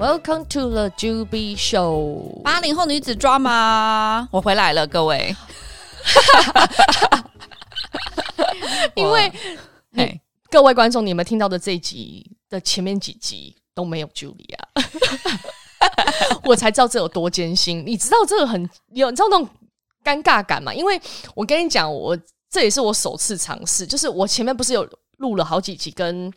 Welcome to the Juby Show，八零后女子 drama，？我回来了，各位。因为你各位观众，你们听到的这一集的前面几集都没有 Julia，我才知道这有多艰辛。你知道这个很有，你知道那种尴尬感吗？因为我跟你讲，我这也是我首次尝试，就是我前面不是有录了好几集跟。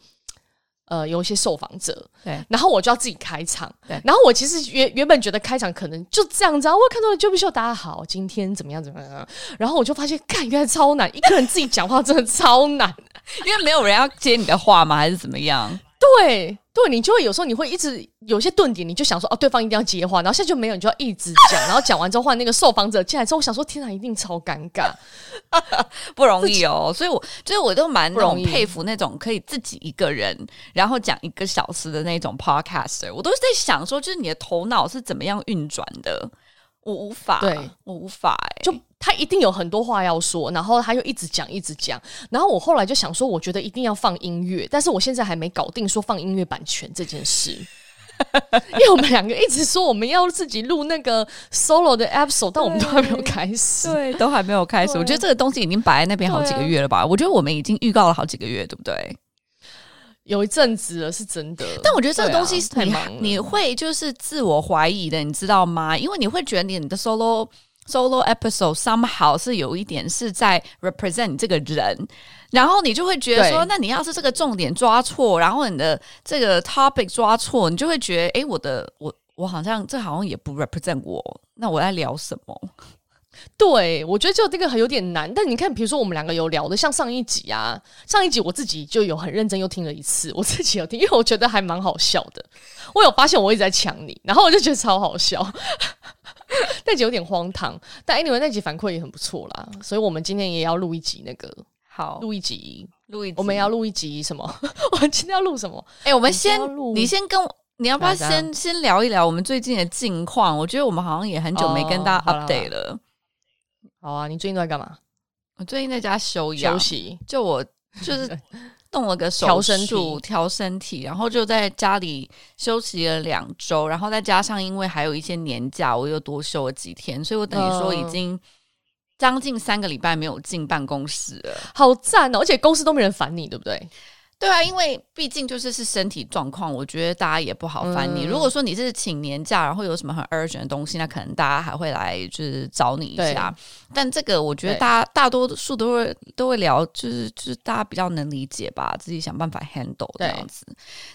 呃，有一些受访者，对，然后我就要自己开场，对，然后我其实原原本觉得开场可能就这样子啊，我看到了 Juby Show，大家好，今天怎么样怎么样，然后我就发现，干，原来超难，一个人自己讲话真的超难，因为没有人要接你的话吗？还是怎么样？对。对，你就会有时候你会一直有些顿点，你就想说哦，对方一定要接话，然后现在就没有，你就要一直讲，然后讲完之后换那个受访者进来之后，我想说天哪，一定超尴尬，不容易哦。所以我，我就是我都蛮那种佩服那种可以自己一个人然后讲一个小时的那种 podcaster。我都是在想说，就是你的头脑是怎么样运转的。我无法，对我无法、欸，就他一定有很多话要说，然后他又一直讲一直讲，然后我后来就想说，我觉得一定要放音乐，但是我现在还没搞定说放音乐版权这件事，因为我们两个一直说我们要自己录那个 solo 的 episode，但我们都还没有开始，对，都还没有开始。我觉得这个东西已经摆在那边好几个月了吧？我觉得我们已经预告了好几个月，对不对？有一阵子了，是真的。但我觉得这个东西是你、啊、你会就是自我怀疑的，你知道吗？因为你会觉得你的 solo solo episode somehow 是有一点是在 represent 你这个人，然后你就会觉得说，那你要是这个重点抓错，然后你的这个 topic 抓错，你就会觉得，诶，我的我我好像这好像也不 represent 我，那我在聊什么？对，我觉得就这个很有点难。但你看，比如说我们两个有聊的，像上一集啊，上一集我自己就有很认真又听了一次，我自己有听，因为我觉得还蛮好笑的。我有发现我一直在抢你，然后我就觉得超好笑。那集有点荒唐，但 anyway 那集反馈也很不错啦，所以我们今天也要录一集那个，好，录一集，录一集，我们要录一集什么？我们今天要录什么？哎、欸，我们先，你先跟我。你要不要先先聊一聊我们最近的近况？我觉得我们好像也很久没跟大家 update 了。哦好啊，你最近都在干嘛？我最近在家休养休息，就我就是 动了个手术，调身体，调身体，然后就在家里休息了两周，然后再加上因为还有一些年假，我又多休了几天，所以我等于说已经将近三个礼拜没有进办公室了，好赞哦！而且公司都没人烦你，对不对？对啊，因为毕竟就是是身体状况，我觉得大家也不好烦你。嗯、如果说你是请年假，然后有什么很 urgent 的东西，那可能大家还会来就是找你一下。但这个我觉得大家大多数都会都会聊，就是就是大家比较能理解吧，自己想办法 handle 这样子。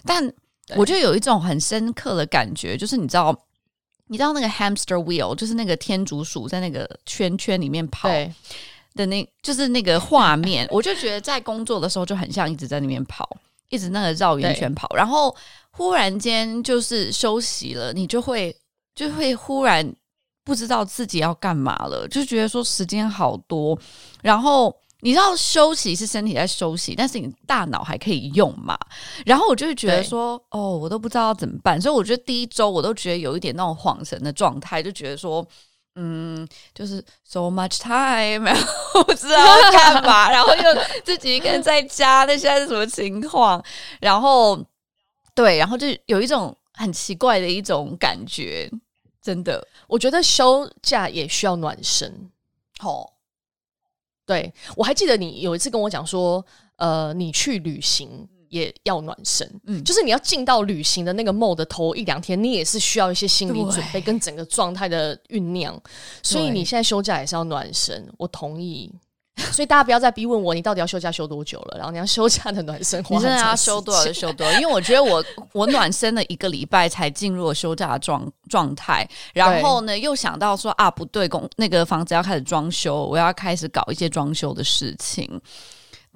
但我觉得有一种很深刻的感觉，就是你知道，你知道那个 hamster wheel，就是那个天竺鼠在那个圈圈里面跑。的那就是那个画面，我就觉得在工作的时候就很像一直在那边跑，一直那个绕圆圈跑，然后忽然间就是休息了，你就会就会忽然不知道自己要干嘛了，就觉得说时间好多，然后你知道休息是身体在休息，但是你大脑还可以用嘛，然后我就会觉得说哦，我都不知道要怎么办，所以我觉得第一周我都觉得有一点那种恍神的状态，就觉得说。嗯，就是 so much time，然后不知道干嘛，然后又自己一个人在家，那现在是什么情况？然后对，然后就有一种很奇怪的一种感觉，真的，我觉得休假也需要暖身。哦，对，我还记得你有一次跟我讲说，呃，你去旅行。也要暖身，嗯，就是你要进到旅行的那个 mode 的头一两天，你也是需要一些心理准备跟整个状态的酝酿，所以你现在休假也是要暖身，我同意。所以大家不要再逼问我，你到底要休假休多久了？然后你要休假的暖身，你真的要休多少就休多少，因为我觉得我我暖身了一个礼拜才进入了休假的状状态，然后呢又想到说啊，不对，工那个房子要开始装修，我要开始搞一些装修的事情。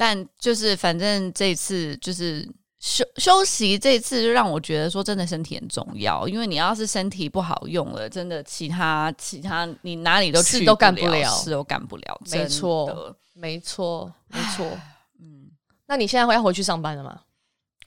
但就是反正这次就是休休息，这次就让我觉得说真的身体很重要，因为你要是身体不好用了，真的其他其他你哪里都去都干不了，事都干不了。没错，没错，没错。嗯，那你现在会要回去上班了吗？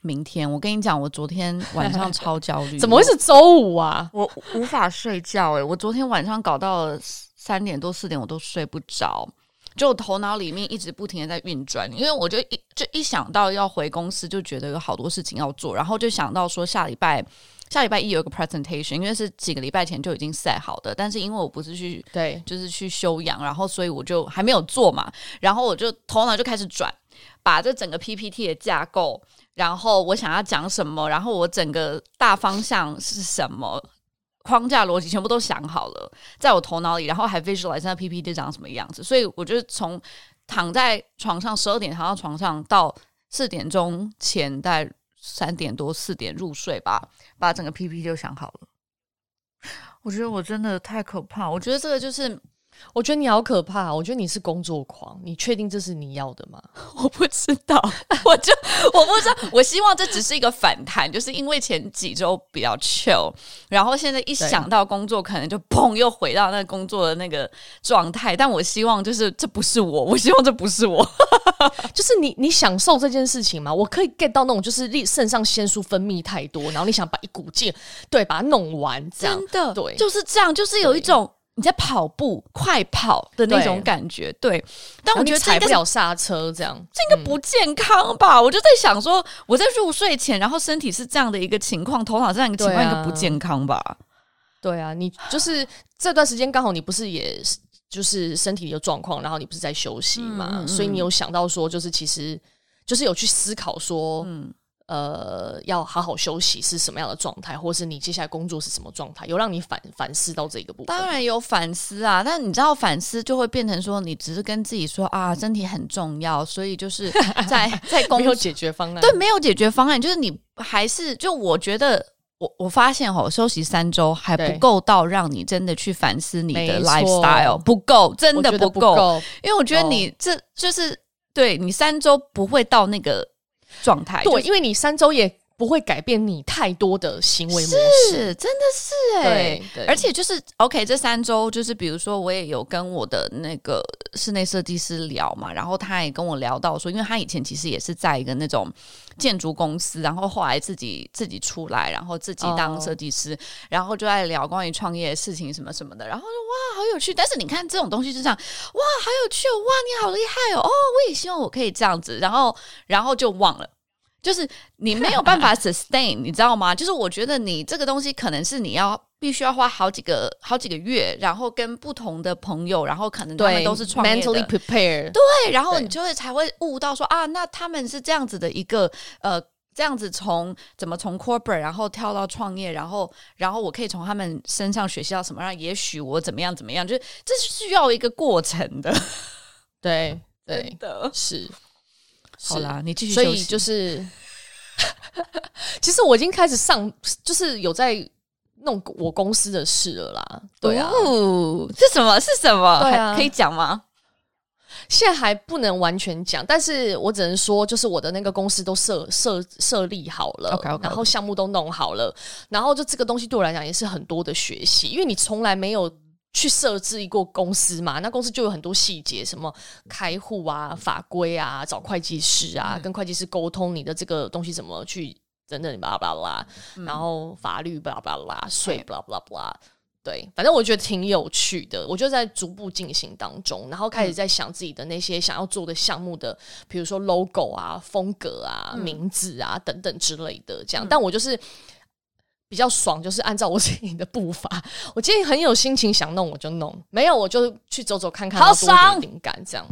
明天我跟你讲，我昨天晚上超焦虑，怎么会是周五啊？我无法睡觉诶、欸，我昨天晚上搞到三点多四点，我都睡不着。就头脑里面一直不停的在运转，因为我就一就一想到要回公司，就觉得有好多事情要做，然后就想到说下礼拜下礼拜一有一个 presentation，因为是几个礼拜前就已经 set 好的，但是因为我不是去对，就是去休养，然后所以我就还没有做嘛，然后我就头脑就开始转，把这整个 PPT 的架构，然后我想要讲什么，然后我整个大方向是什么。框架逻辑全部都想好了，在我头脑里，然后还 visualize 那 PPT 长什么样子，所以我就从躺在床上十二点躺到床上到四点钟前，大概三点多四点入睡吧，把整个 PPT 就想好了。我觉得我真的太可怕，我觉得这个就是。我觉得你好可怕，我觉得你是工作狂，你确定这是你要的吗？我不知道，我就我不知道，我希望这只是一个反弹，就是因为前几周比较 chill，然后现在一想到工作，可能就砰又回到那个工作的那个状态。但我希望就是这不是我，我希望这不是我，就是你你享受这件事情吗？我可以 get 到那种就是肾上腺素分泌太多，然后你想把一股劲对把它弄完，这样真的对，就是这样，就是有一种。你在跑步，快跑的那种感觉，对。对，但我觉得踩不了刹车，这样这应该不健康吧？嗯、我就在想说，我在入睡前，然后身体是这样的一个情况，头脑这样一个情况，应该不健康吧？对啊，你就是这段时间刚好你不是也就是身体有状况，然后你不是在休息嘛？嗯嗯，所以你有想到说，就是其实就是有去思考说，嗯。呃，要好好休息是什么样的状态，或是你接下来工作是什么状态？有让你反反思到这个部分？当然有反思啊，但你知道反思就会变成说，你只是跟自己说啊，身体很重要，所以就是 在在工作没有解决方案，对，没有解决方案，就是你还是就我觉觉得我我发现哦，休息三周还不够到让你真的去反思你的 lifestyle，不够，真的不够，因为我觉得你这就是对你三周不会到那个。状态对，因为你三周也不会改变你太多的行为模式，是真的是哎、欸，对，而且就是 OK，这三周就是比如说我也有跟我的那个室内设计师聊嘛，然后他也跟我聊到说，因为他以前其实也是在一个那种建筑公司，然后后来自己自己出来，然后自己当设计师，哦、然后就在聊关于创业的事情什么什么的，然后说哇好有趣，但是你看这种东西就这样哇好有趣哦，哇你好厉害哦，哦我也希望我可以这样子，然后然后就忘了。就是你没有办法 sustain，你知道吗？就是我觉得你这个东西可能是你要必须要花好几个好几个月，然后跟不同的朋友，然后可能他们都是创业的 mentally prepare，对，然后你就会才会悟到说啊，那他们是这样子的一个呃，这样子从怎么从 corporate 然后跳到创业，然后然后我可以从他们身上学习到什么，让也许我怎么样怎么样，就是这是需要一个过程的，对对 的是。好啦，你继续。所以就是，其实我已经开始上，就是有在弄我公司的事了啦。对啊，哦、是什么？是什么？对啊，可以讲吗？现在还不能完全讲，但是我只能说，就是我的那个公司都设设设立好了，okay, okay, okay. 然后项目都弄好了，然后就这个东西对我来讲也是很多的学习，因为你从来没有。去设置一个公司嘛，那公司就有很多细节，什么开户啊、法规啊、找会计师啊、嗯、跟会计师沟通你的这个东西怎么去等等巴拉巴拉，然后法律巴拉巴拉、税巴拉巴拉，对，反正我觉得挺有趣的，我就在逐步进行当中，然后开始在想自己的那些想要做的项目的，比如说 logo 啊、风格啊、嗯、名字啊等等之类的，这样，嗯、但我就是。比较爽，就是按照我自己的步伐。我今天很有心情想弄，我就弄；没有，我就去走走看看，好爽，灵感这样。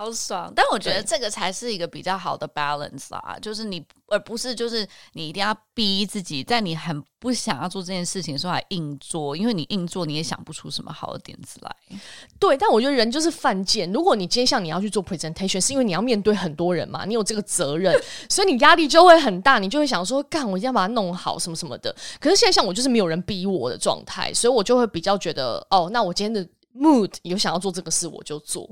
好爽，但我觉得这个才是一个比较好的 balance 啊，就是你而不是就是你一定要逼自己，在你很不想要做这件事情的时候还硬做，因为你硬做你也想不出什么好的点子来。对，但我觉得人就是犯贱。如果你今天像你要去做 presentation，是因为你要面对很多人嘛，你有这个责任，所以你压力就会很大，你就会想说，干，我一定要把它弄好，什么什么的。可是现在像我就是没有人逼我的状态，所以我就会比较觉得，哦，那我今天的 mood 有想要做这个事，我就做。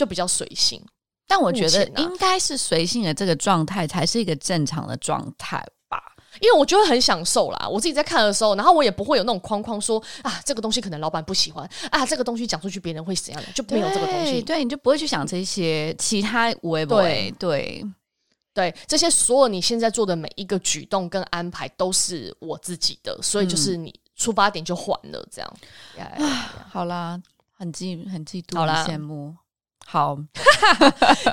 就比较随性，但我觉得应该是随性的这个状态才是一个正常的状态吧，因为我觉得很享受啦。我自己在看的时候，然后我也不会有那种框框说啊，这个东西可能老板不喜欢啊，这个东西讲出去别人会怎样的，就没有这个东西。对，你就不会去想这些其他微博。对对对，这些所有你现在做的每一个举动跟安排都是我自己的，所以就是你出发点就换了这样。嗯 yeah, yeah, yeah. 好啦，很嫉很嫉妒，很羡慕。好，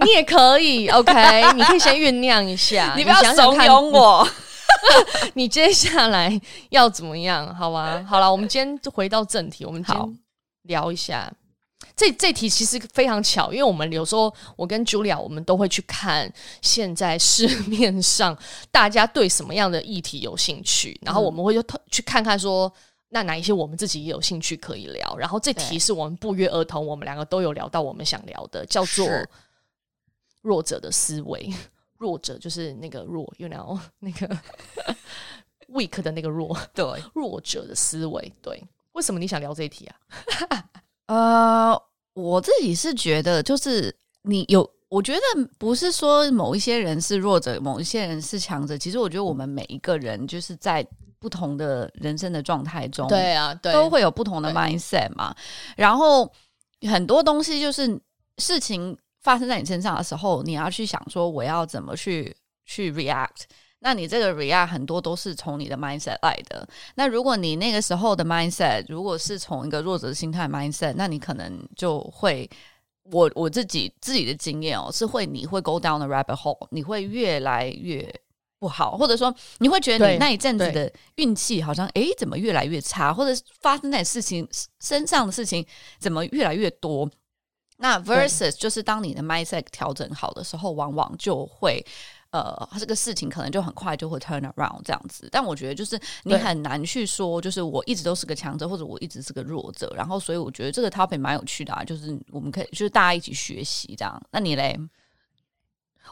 你也可以，OK，你可以先酝酿一下，你不要怂恿我。你接下来要怎么样？好吧，好了，我们今天就回到正题，我们好聊一下。这这题其实非常巧，因为我们有时候我跟 Julia 我们都会去看现在市面上大家对什么样的议题有兴趣，然后我们会就去看看说，那哪一些我们自己也有兴趣可以聊。然后这题是我们不约而同，我们两个都有聊到我们想聊的，叫做弱者的思维。弱者就是那个弱，you know 那个 weak 的那个弱，对，弱者的思维。对，为什么你想聊这一题啊？呃，我自己是觉得，就是你有，我觉得不是说某一些人是弱者，某一些人是强者。其实我觉得我们每一个人就是在不同的人生的状态中，对啊，对，都会有不同的 mindset 嘛。然后很多东西就是事情发生在你身上的时候，你要去想说我要怎么去去 react。那你这个 react 很多都是从你的 mindset 来的。那如果你那个时候的 mindset 如果是从一个弱者的心态 mindset，那你可能就会，我我自己自己的经验哦，是会你会 go down the rabbit hole，你会越来越不好，或者说你会觉得你那一阵子的运气好像诶怎么越来越差，或者发生在事情身上的事情怎么越来越多。那 versus 就是当你的 mindset 调整好的时候，往往就会。呃，这个事情可能就很快就会 turn around 这样子，但我觉得就是你很难去说，就是我一直都是个强者，或者我一直是个弱者。然后，所以我觉得这个 topic 蛮有趣的啊，就是我们可以就是大家一起学习这样。那你嘞？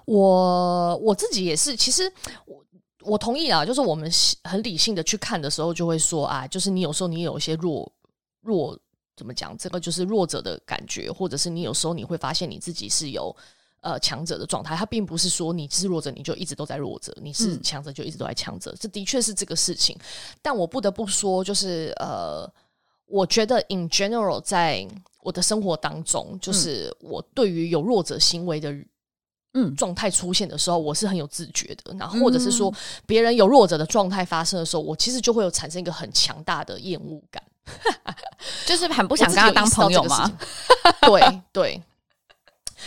我我自己也是，其实我我同意啊，就是我们很理性的去看的时候，就会说啊，就是你有时候你有一些弱弱怎么讲，这个就是弱者的感觉，或者是你有时候你会发现你自己是有。呃，强者的状态，他并不是说你是弱者，你就一直都在弱者；你是强者，就一直都在强者。嗯、这的确是这个事情。但我不得不说，就是呃，我觉得 in general，在我的生活当中，就是我对于有弱者行为的嗯状态出现的时候，我是很有自觉的。然后，或者是说别人有弱者的状态发生的时候，我其实就会有产生一个很强大的厌恶感，就是很不想跟他当朋友嘛。对对。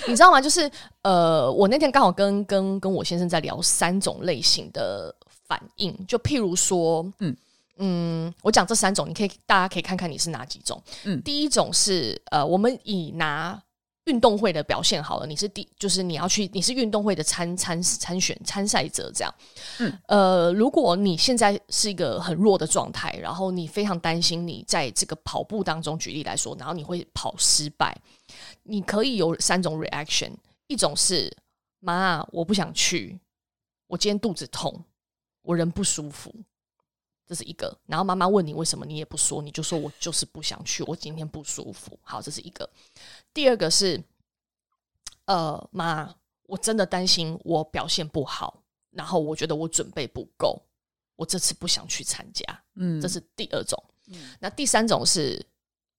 你知道吗？就是呃，我那天刚好跟跟跟我先生在聊三种类型的反应，就譬如说，嗯嗯，我讲这三种，你可以大家可以看看你是哪几种。嗯，第一种是呃，我们以拿运动会的表现好了，你是第就是你要去，你是运动会的参参参选参赛者这样。嗯，呃，如果你现在是一个很弱的状态，然后你非常担心你在这个跑步当中，举例来说，然后你会跑失败。你可以有三种 reaction，一种是妈，我不想去，我今天肚子痛，我人不舒服，这是一个。然后妈妈问你为什么，你也不说，你就说我就是不想去，我今天不舒服。好，这是一个。第二个是，呃，妈，我真的担心我表现不好，然后我觉得我准备不够，我这次不想去参加。嗯，这是第二种。嗯，那第三种是。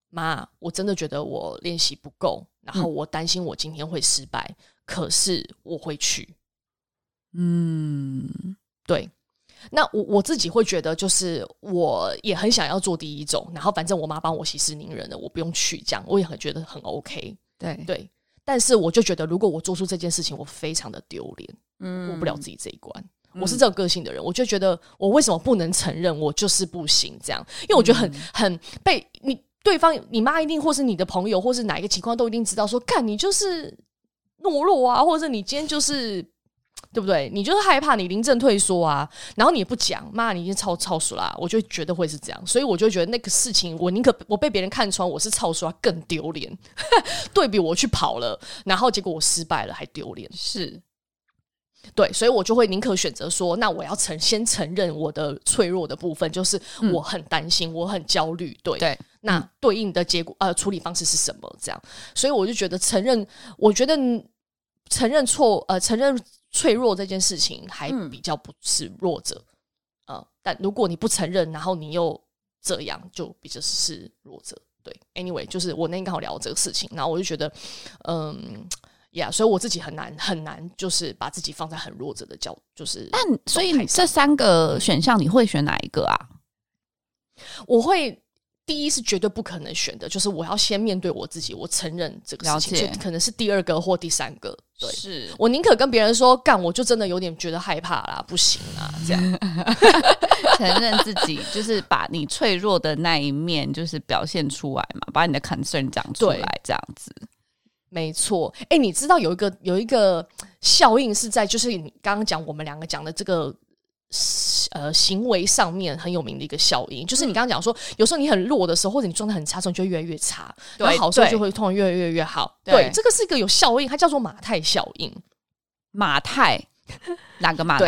妈，我真的觉得我练习不够，然后我担心我今天会失败，嗯、可是我会去。嗯，对。那我我自己会觉得，就是我也很想要做第一种，然后反正我妈帮我息事宁人了，我不用去，这样我也很觉得很 OK。对对，但是我就觉得，如果我做出这件事情，我非常的丢脸，嗯，过不了自己这一关。嗯、我是这种个性的人，我就觉得我为什么不能承认我就是不行？这样，因为我觉得很、嗯、很被你。对方，你妈一定，或是你的朋友，或是哪一个情况，都一定知道说，干你就是懦弱啊，或者你今天就是对不对？你就是害怕你临阵退缩啊，然后你也不讲，妈，你已经超超熟啦，我就觉得会是这样，所以我就觉得那个事情，我宁可我被别人看穿我是超熟，更丢脸，对比我去跑了，然后结果我失败了还丢脸，是。对，所以我就会宁可选择说，那我要承先承认我的脆弱的部分，就是我很担心，嗯、我很焦虑。对，对，那对应的结果呃处理方式是什么？这样，所以我就觉得承认，我觉得承认错呃承认脆弱这件事情还比较不是弱者呃。但如果你不承认，然后你又这样，就比较是弱者。对，anyway，就是我那天刚好聊这个事情，然后我就觉得，嗯。呀，yeah, 所以我自己很难很难，就是把自己放在很弱者的角，就是。但所以这三个选项你会选哪一个啊？我会第一是绝对不可能选的，就是我要先面对我自己，我承认这个事情，就可能是第二个或第三个。对，是我宁可跟别人说干，我就真的有点觉得害怕啦，不行啊，这样 承认自己，就是把你脆弱的那一面，就是表现出来嘛，把你的 concern 讲出来，这样子。没错，哎，你知道有一个有一个效应是在，就是你刚刚讲我们两个讲的这个。呃，行为上面很有名的一个效应，就是你刚刚讲说，有时候你很弱的时候，或者你状态很差的时候，你就会越来越差，对然后好时候就会突然越来越越好。对，对，这个是一个有效应，它叫做马太效应。马太。哪个马？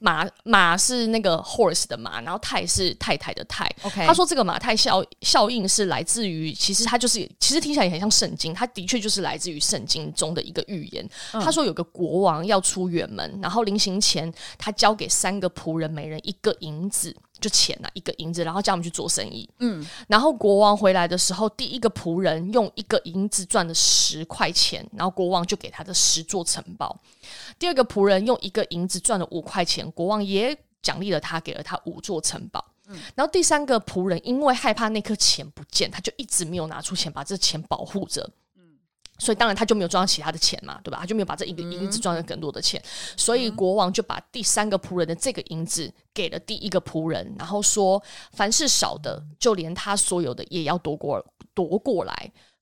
马马是那个 horse 的马，然后太是太太的太。OK，他说这个马太效效应是来自于，其实他就是，其实听起来也很像圣经，他的确就是来自于圣经中的一个预言。嗯、他说有个国王要出远门，然后临行前，他交给三个仆人，每人一个银子，就钱呐、啊，一个银子，然后叫我们去做生意。嗯，然后国王回来的时候，第一个仆人用一个银子赚了十块钱，然后国王就给他的十座城堡。第二个仆人用一个银子赚了五块钱，国王也奖励了他，给了他五座城堡。嗯，然后第三个仆人因为害怕那颗钱不见，他就一直没有拿出钱把这钱保护着。嗯，所以当然他就没有赚到其他的钱嘛，对吧？他就没有把这一个银子赚了更多的钱。所以国王就把第三个仆人的这个银子给了第一个仆人，然后说：凡是少的，就连他所有的也要夺过夺过来；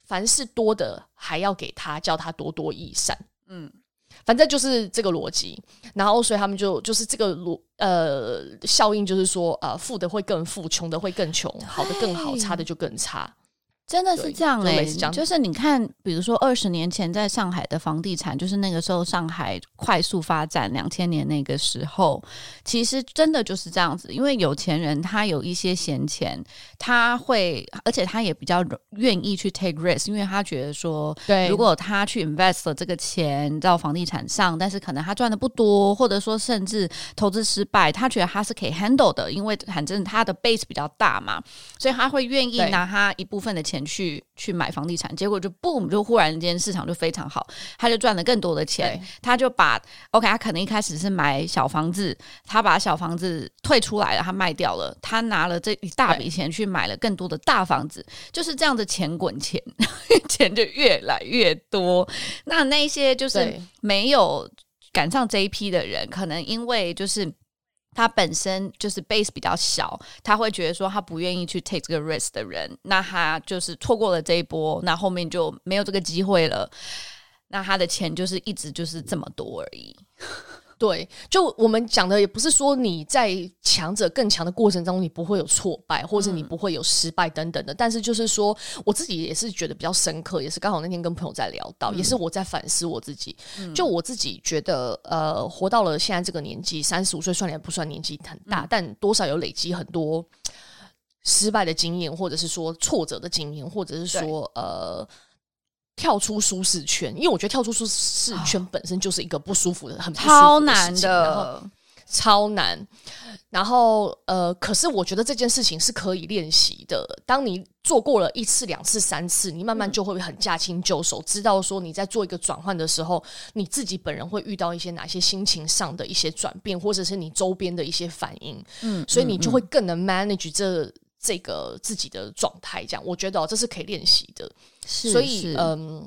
凡是多的，还要给他，叫他多多益善。嗯。反正就是这个逻辑，然后所以他们就就是这个逻呃效应，就是说呃富的会更富，穷的会更穷，好的更好，差的就更差。真的是这样哎、欸，就，是你看，比如说二十年前在上海的房地产，就是那个时候上海快速发展，两千年那个时候，其实真的就是这样子。因为有钱人他有一些闲钱，他会，而且他也比较愿意去 take risk，因为他觉得说，对，如果他去 invest 了这个钱到房地产上，但是可能他赚的不多，或者说甚至投资失败，他觉得他是可以 handle 的，因为反正他的 base 比较大嘛，所以他会愿意拿他一部分的钱。钱去去买房地产，结果就 boom，就忽然间市场就非常好，他就赚了更多的钱。他就把 OK，他可能一开始是买小房子，他把小房子退出来了，他卖掉了，他拿了这一大笔钱去买了更多的大房子，就是这样的钱滚钱，钱就越来越多。那那些就是没有赶上这一批的人，可能因为就是。他本身就是 base 比较小，他会觉得说他不愿意去 take 这个 risk 的人，那他就是错过了这一波，那后面就没有这个机会了，那他的钱就是一直就是这么多而已。对，就我们讲的也不是说你在强者更强的过程中，你不会有挫败，或者你不会有失败等等的。嗯、但是就是说，我自己也是觉得比较深刻，也是刚好那天跟朋友在聊到，嗯、也是我在反思我自己。嗯、就我自己觉得，呃，活到了现在这个年纪，三十五岁算也不算年纪很大，嗯、但多少有累积很多失败的经验，或者是说挫折的经验，或者是说呃。跳出舒适圈，因为我觉得跳出舒适圈本身就是一个不舒服的、很不舒服的超难的，超难。然后，呃，可是我觉得这件事情是可以练习的。当你做过了一次、两次、三次，你慢慢就会很驾轻就熟，知道说你在做一个转换的时候，你自己本人会遇到一些哪些心情上的一些转变，或者是你周边的一些反应。嗯，所以你就会更能 manage 这。这个自己的状态，这样我觉得、哦、这是可以练习的。是所以嗯，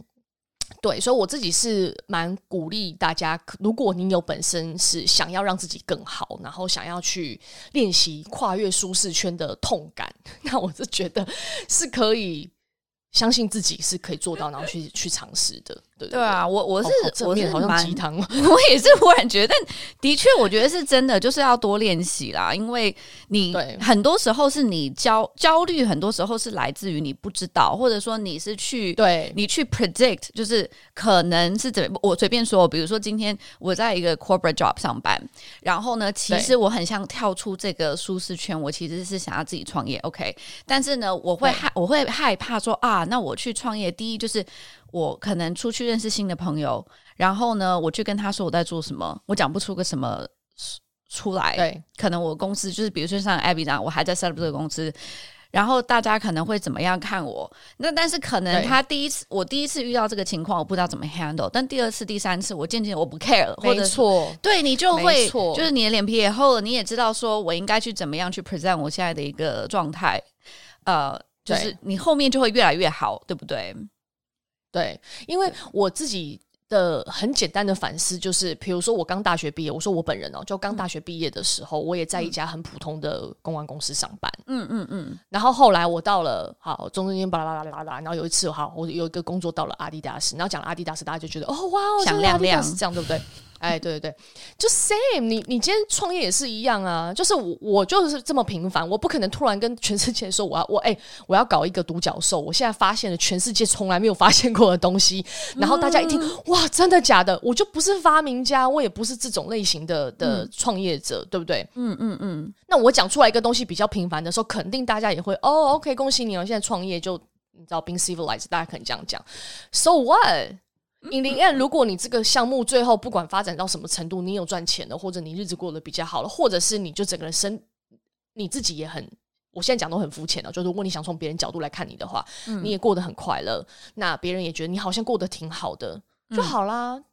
对，所以我自己是蛮鼓励大家，如果你有本身是想要让自己更好，然后想要去练习跨越舒适圈的痛感，那我是觉得是可以。相信自己是可以做到，然后去去尝试的，对啊，我我是我是好像鸡汤，我也是忽然觉得，但的确我觉得是真的，就是要多练习啦。因为你很多时候是你焦焦虑，很多时候是来自于你不知道，或者说你是去对。你去 predict，就是可能是怎么，我随便说，比如说今天我在一个 corporate job 上班，然后呢，其实我很想跳出这个舒适圈，我其实是想要自己创业，OK，但是呢，我会害我会害怕说啊。那我去创业，第一就是我可能出去认识新的朋友，然后呢，我去跟他说我在做什么，我讲不出个什么出来。对，可能我公司就是，比如说像 Abby 这样，我还在 set up 这个公司，然后大家可能会怎么样看我？那但是可能他第一次，我第一次遇到这个情况，我不知道怎么 handle，但第二次、第三次，我渐渐我不 care 了，或者错，对你就会，错就是你的脸皮也厚了，你也知道说我应该去怎么样去 present 我现在的一个状态，呃。就是你后面就会越来越好，对不对？对，因为我自己。的很简单的反思就是，比如说我刚大学毕业，我说我本人哦，就刚大学毕业的时候，我也在一家很普通的公关公司上班，嗯嗯嗯，然后后来我到了好中间巴拉巴拉巴拉，然后有一次好，我有一个工作到了阿迪达斯，然后讲了阿迪达斯，大家就觉得哦哇哦，响亮亮，这样对不对？哎，对对对，就 same，你你今天创业也是一样啊，就是我我就是这么平凡，我不可能突然跟全世界说我要我哎我要搞一个独角兽，我现在发现了全世界从来没有发现过的东西，然后大家一听、嗯、哇，真的假的？我就不是发明家，我也不是这种类型的的创业者，嗯、对不对？嗯嗯嗯。那我讲出来一个东西比较平凡的时候，肯定大家也会哦，OK，恭喜你哦，现在创业就你知道 being civilized，大家可能这样讲，So what？In the end，如果你这个项目最后不管发展到什么程度，你有赚钱了，或者你日子过得比较好了，或者是你就整个人生你自己也很，我现在讲都很肤浅了。就是如果你想从别人角度来看你的话，嗯、你也过得很快乐，那别人也觉得你好像过得挺好的，就好啦。嗯、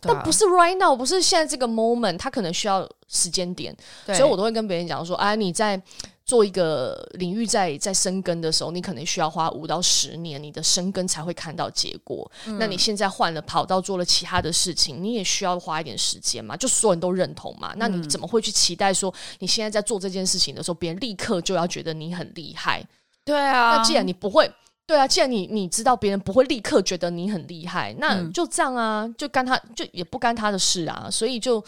但不是 right now，不是现在这个 moment，他可能需要时间点，所以我都会跟别人讲说，哎，你在。做一个领域在在深耕的时候，你可能需要花五到十年，你的深耕才会看到结果。嗯、那你现在换了跑道，做了其他的事情，你也需要花一点时间嘛？就所有人都认同嘛？那你怎么会去期待说你现在在做这件事情的时候，别人立刻就要觉得你很厉害？对啊，那既然你不会，对啊，既然你你知道别人不会立刻觉得你很厉害，那就这样啊，就干他就也不干他的事啊，所以就。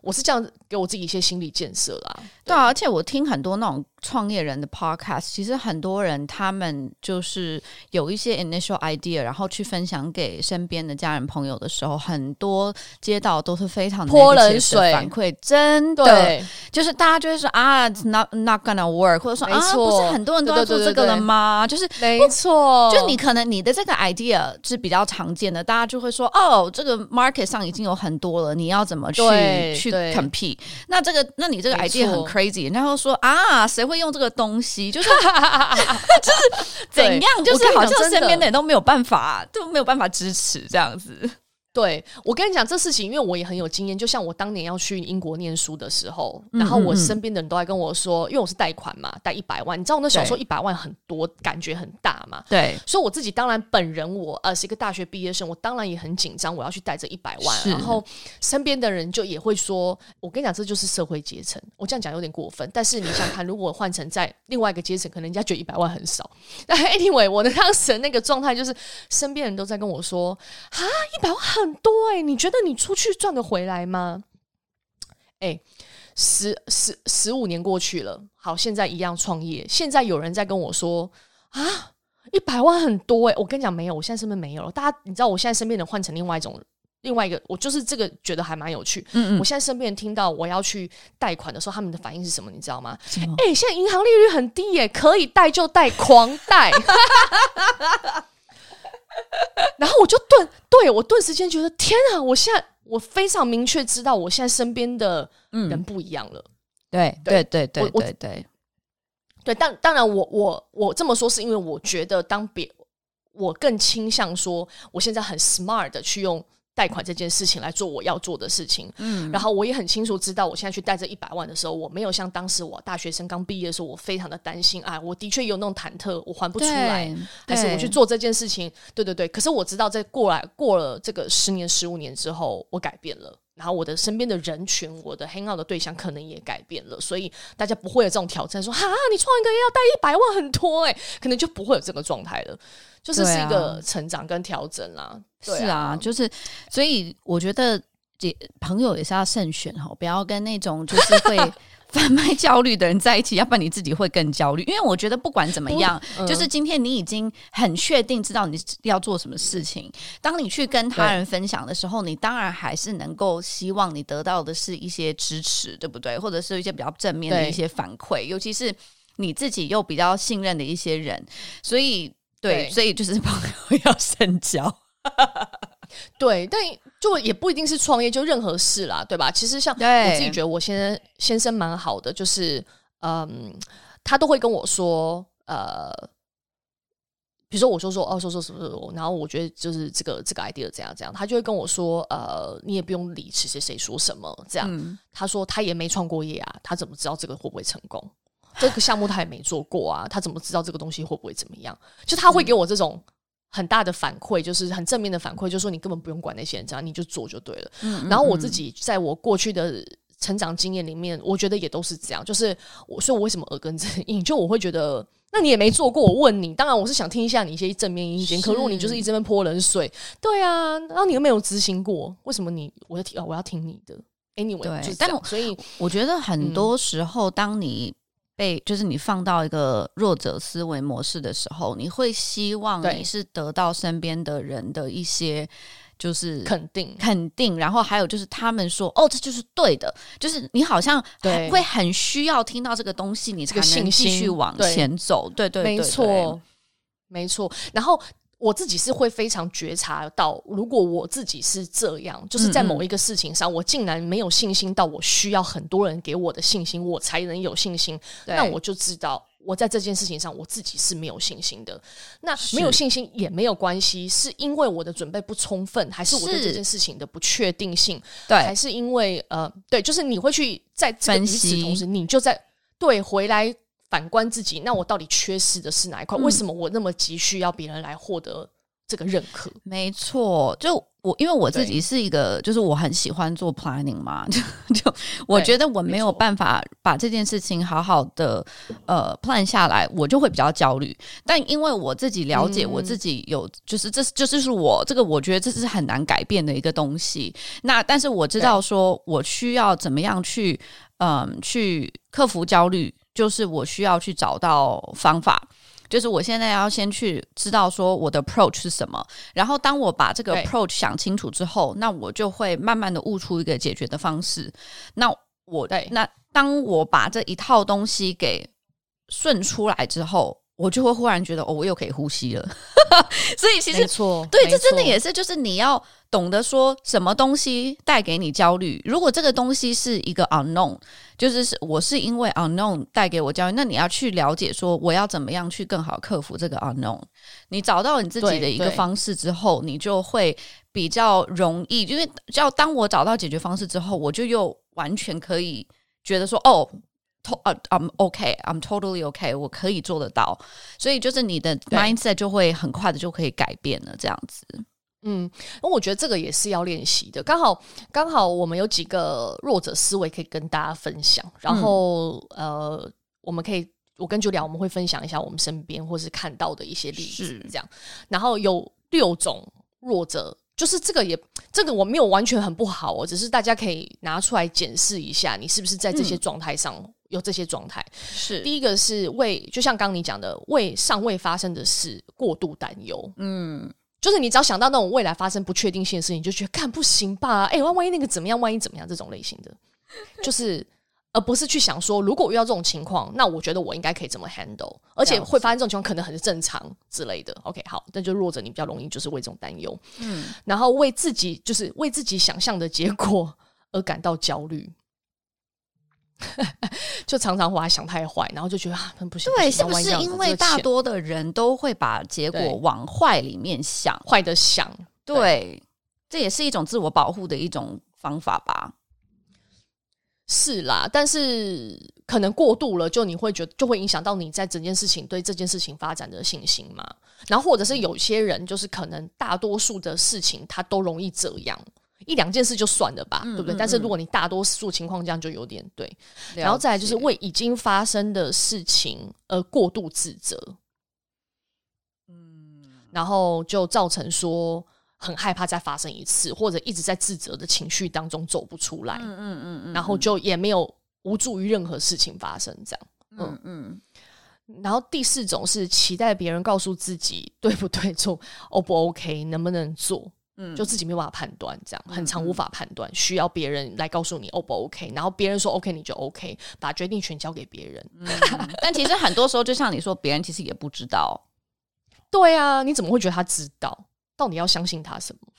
我是这样给我自己一些心理建设啦，对，对啊，而且我听很多那种创业人的 podcast，其实很多人他们就是有一些 initial idea，然后去分享给身边的家人朋友的时候，很多街道都是非常泼冷水。反馈，真的，对。就是大家就会说啊 not not gonna work，或者说错。啊，不是很多人都在做这个了吗？对对对对就是没错，就你可能你的这个 idea 是比较常见的，大家就会说哦，这个 market 上已经有很多了，你要怎么去去 compete？那这个，那你这个 idea 很 crazy，然后说啊，谁会用这个东西？就是 就是怎样？就是好像身边的人都没有办法，都没有办法支持这样子。对，我跟你讲这事情，因为我也很有经验。就像我当年要去英国念书的时候，然后我身边的人都在跟我说，因为我是贷款嘛，贷一百万。你知道我那时候说一百万很多，感觉很大嘛。对，所以我自己当然本人我呃是一个大学毕业生，我当然也很紧张，我要去贷这一百万。然后身边的人就也会说，我跟你讲，这就是社会阶层。我这样讲有点过分，但是你想看，如果换成在另外一个阶层，可能人家觉得一百万很少。但 anyway，我的当时的那个状态就是，身边人都在跟我说，啊，一百万很。很多哎、欸，你觉得你出去赚得回来吗？哎、欸，十十十五年过去了，好，现在一样创业。现在有人在跟我说啊，一百万很多哎、欸，我跟你讲没有，我现在身边没有了。大家，你知道我现在身边人换成另外一种，另外一个，我就是这个觉得还蛮有趣。嗯嗯，我现在身边人听到我要去贷款的时候，他们的反应是什么？你知道吗？哎、欸，现在银行利率很低耶、欸，可以贷就贷，狂贷。然后我就顿，对，我顿时间觉得天啊！我现在我非常明确知道，我现在身边的人不一样了。对对对对对对对，当当然我我我这么说是因为我觉得当别我更倾向说，我现在很 smart 的去用。贷款这件事情来做我要做的事情，嗯，然后我也很清楚知道，我现在去贷这一百万的时候，我没有像当时我大学生刚毕业的时候，我非常的担心，啊，我的确有那种忐忑，我还不出来，还是我去做这件事情，对对对。可是我知道，在过来过了这个十年、十五年之后，我改变了。然后我的身边的人群，我的 hang out 的对象可能也改变了，所以大家不会有这种挑战，说哈，你创一个业要贷一百万很多哎、欸，可能就不会有这个状态了，就是是一个成长跟调整啦。对啊，是啊，就是所以我觉得姐朋友也是要慎选哈，不要跟那种就是会。贩卖焦虑的人在一起，要不然你自己会更焦虑。因为我觉得不管怎么样，嗯、就是今天你已经很确定知道你要做什么事情。当你去跟他人分享的时候，你当然还是能够希望你得到的是一些支持，对不对？或者是一些比较正面的一些反馈，尤其是你自己又比较信任的一些人。所以，对，所以就是朋友要深交。对，但就也不一定是创业，就任何事啦，对吧？其实像我自己觉得，我先生先生蛮好的，就是嗯，他都会跟我说，呃，比如说我说说哦，说说什么什么，然后我觉得就是这个这个 idea 怎样怎样，他就会跟我说，呃，你也不用理谁谁谁说什么，这样。嗯、他说他也没创过业啊，他怎么知道这个会不会成功？这个项目他也没做过啊，他怎么知道这个东西会不会怎么样？就他会给我这种很大的反馈，就是很正面的反馈，就是说你根本不用管那些人，这样你就做就对了。嗯嗯嗯，然后我自己在我过去的成长经验里面，我觉得也都是这样。就是我所以我为什么耳根子硬，就我会觉得。那你也没做过，我问你，当然我是想听一下你一些正面意见。可如果你就是一直在泼冷水，对啊，然后你又没有执行过，为什么你我要听？我要听你的？Anyway，对，但所以我觉得很多时候，当你被就是你放到一个弱者思维模式的时候，你会希望你是得到身边的人的一些。就是肯定肯定，然后还有就是他们说哦，这就是对的，就是你好像会很需要听到这个东西，你才能继续往前走。对对，没错，没错。然后我自己是会非常觉察到，如果我自己是这样，就是在某一个事情上，我竟然没有信心到我需要很多人给我的信心，我才能有信心，那我就知道。我在这件事情上，我自己是没有信心的。那没有信心也没有关系，是因为我的准备不充分，还是我对这件事情的不确定性？对，还是因为呃，对，就是你会去在这个与此同时，你就在对回来反观自己。那我到底缺失的是哪一块？嗯、为什么我那么急需要别人来获得这个认可？没错，就。我因为我自己是一个，就是我很喜欢做 planning 嘛，就就我觉得我没有办法把这件事情好好的呃 plan 下来，我就会比较焦虑。但因为我自己了解，我自己有，就是这就是是我这个，我觉得这是很难改变的一个东西。那但是我知道说我需要怎么样去嗯去克服焦虑，就是我需要去找到方法。就是我现在要先去知道说我的 approach 是什么，然后当我把这个 approach 想清楚之后，那我就会慢慢的悟出一个解决的方式。那我对，那当我把这一套东西给顺出来之后，我就会忽然觉得哦，我又可以呼吸了。所以其实错，对，这真的也是，就是你要懂得说什么东西带给你焦虑。如果这个东西是一个 unknown，就是是我是因为 unknown 带给我焦虑，那你要去了解说我要怎么样去更好克服这个 unknown。你找到你自己的一个方式之后，你就会比较容易，因为要当我找到解决方式之后，我就又完全可以觉得说哦。呃，I'm OK，I'm totally OK，我可以做得到，所以就是你的 mindset 就会很快的就可以改变了，这样子。嗯，那我觉得这个也是要练习的。刚好，刚好我们有几个弱者思维可以跟大家分享，然后、嗯、呃，我们可以，我跟 Julia 我们会分享一下我们身边或是看到的一些例子，这样。然后有六种弱者。就是这个也，这个我没有完全很不好哦，只是大家可以拿出来检视一下，你是不是在这些状态上有这些状态。是第一个是为，就像刚刚你讲的，为尚未发生的事过度担忧。嗯，就是你只要想到那种未来发生不确定性的事情，你就觉得干不行吧？哎，万万一那个怎么样？万一怎么样？这种类型的，就是。而不是去想说，如果遇到这种情况，那我觉得我应该可以怎么 handle，而且会发生这种情况，可能很正常之类的。OK，好，那就弱者你比较容易就是为这种担忧，嗯，然后为自己就是为自己想象的结果 而感到焦虑，就常常把它想太坏，然后就觉得啊，不行，对，是不是因为大多的人都会把结果往坏里面想，坏的想，对，对，这也是一种自我保护的一种方法吧。是啦，但是可能过度了，就你会觉得就会影响到你在整件事情对这件事情发展的信心嘛。然后或者是有些人就是可能大多数的事情他都容易这样，一两件事就算了吧，嗯、对不对？嗯、但是如果你大多数情况这样就有点对。然后再来就是为已经发生的事情而过度自责，嗯，然后就造成说。很害怕再发生一次，或者一直在自责的情绪当中走不出来，嗯嗯嗯，嗯，然后就也没有无助于任何事情发生，这样，嗯嗯。然后第四种是期待别人告诉自己对不对做，O 不 OK，能不能做，嗯，就自己没有办法判断，这样很常无法判断，需要别人来告诉你 O 不 OK，然后别人说 OK 你就 OK，把决定权交给别人。嗯、但其实很多时候，就像你说，别人其实也不知道。对啊，你怎么会觉得他知道？到底要相信他什么？